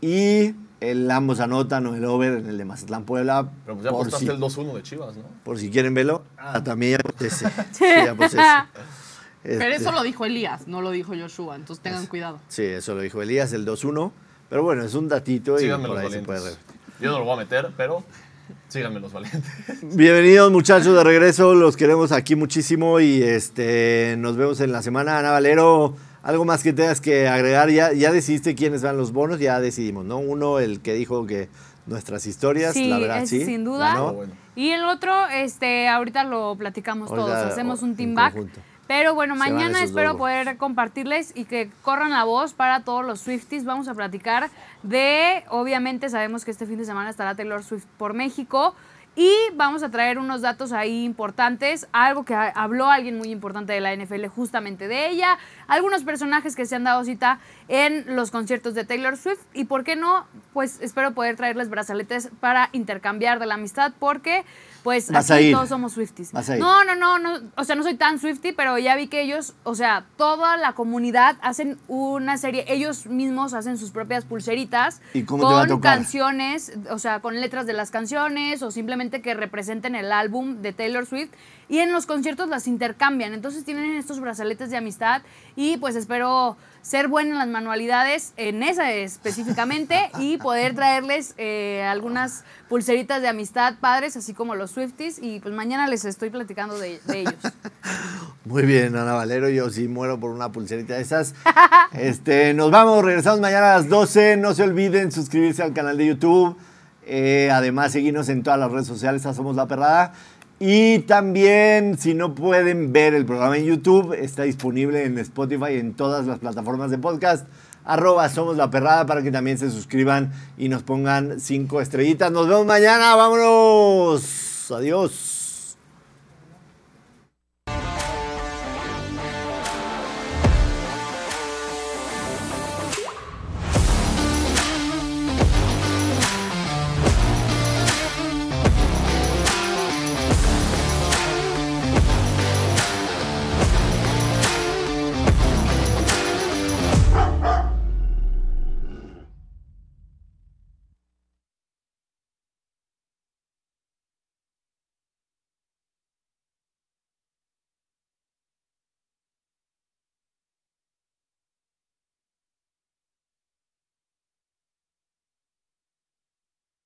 Y el ambos anotan o el over en el de Mazatlán Puebla. Pero pues ya por apostaste si- el 2-1 de Chivas, ¿no? por si quieren verlo. Ah, también ya aposté ese. Sí, ya aposté ese. Pero Este, eso lo dijo Elías, no lo dijo Joshua, entonces tengan cuidado. Sí, eso lo dijo Elías, el 2-1. Pero bueno, es un datito y Síganme por ahí se puede valientes. ver. Yo no lo voy a meter, pero síganme los valientes. Bienvenidos muchachos de regreso, los queremos aquí muchísimo y este nos vemos en la semana. Ana Valero, algo más que tengas que agregar, ya, ya decidiste quiénes van los bonos, ya decidimos, ¿no? Uno, el que dijo que nuestras historias, Sí, la verdad ese sí. sin duda. ganó. Bueno. Y el otro, este, ahorita lo platicamos Ahorita, todos, hacemos un team back. conjunto. Pero bueno, mañana espero poder compartirles y que corran la voz para todos los Swifties. Vamos a platicar de, obviamente sabemos que este fin de semana estará Taylor Swift por México Y vamos a traer unos datos ahí importantes, algo que ha- habló alguien muy importante de la NFL justamente de ella, algunos personajes que se han dado cita en los conciertos de Taylor Swift y por qué no, pues espero poder traerles brazaletes para intercambiar de la amistad porque pues aquí todos somos Swifties. No, no, no, no, o sea, no soy tan Swiftie, pero ya vi que ellos, o sea, toda la comunidad hacen una serie, ellos mismos hacen sus propias pulseritas ¿Y cómo te va a con canciones, o sea, con letras de las canciones o simplemente que representen el álbum de Taylor Swift y en los conciertos las intercambian. Entonces tienen estos brazaletes de amistad y pues espero ser buena en las manualidades, en esa específicamente, y poder traerles eh, algunas pulseritas de amistad padres, así como los Swifties, y pues mañana les estoy platicando de, de ellos. Muy bien, Ana Valero, yo sí muero por una pulserita de esas. Este, nos vamos, regresamos mañana a las 12. No se olviden suscribirse al canal de YouTube. Eh, además, seguirnos en todas las redes sociales, Somos La Perrada. Y también, si no pueden ver el programa en YouTube, está disponible en Spotify, en todas las plataformas de podcast. Arroba Somos La para que también se suscriban y nos pongan cinco estrellitas. Nos vemos mañana, vámonos. Adiós.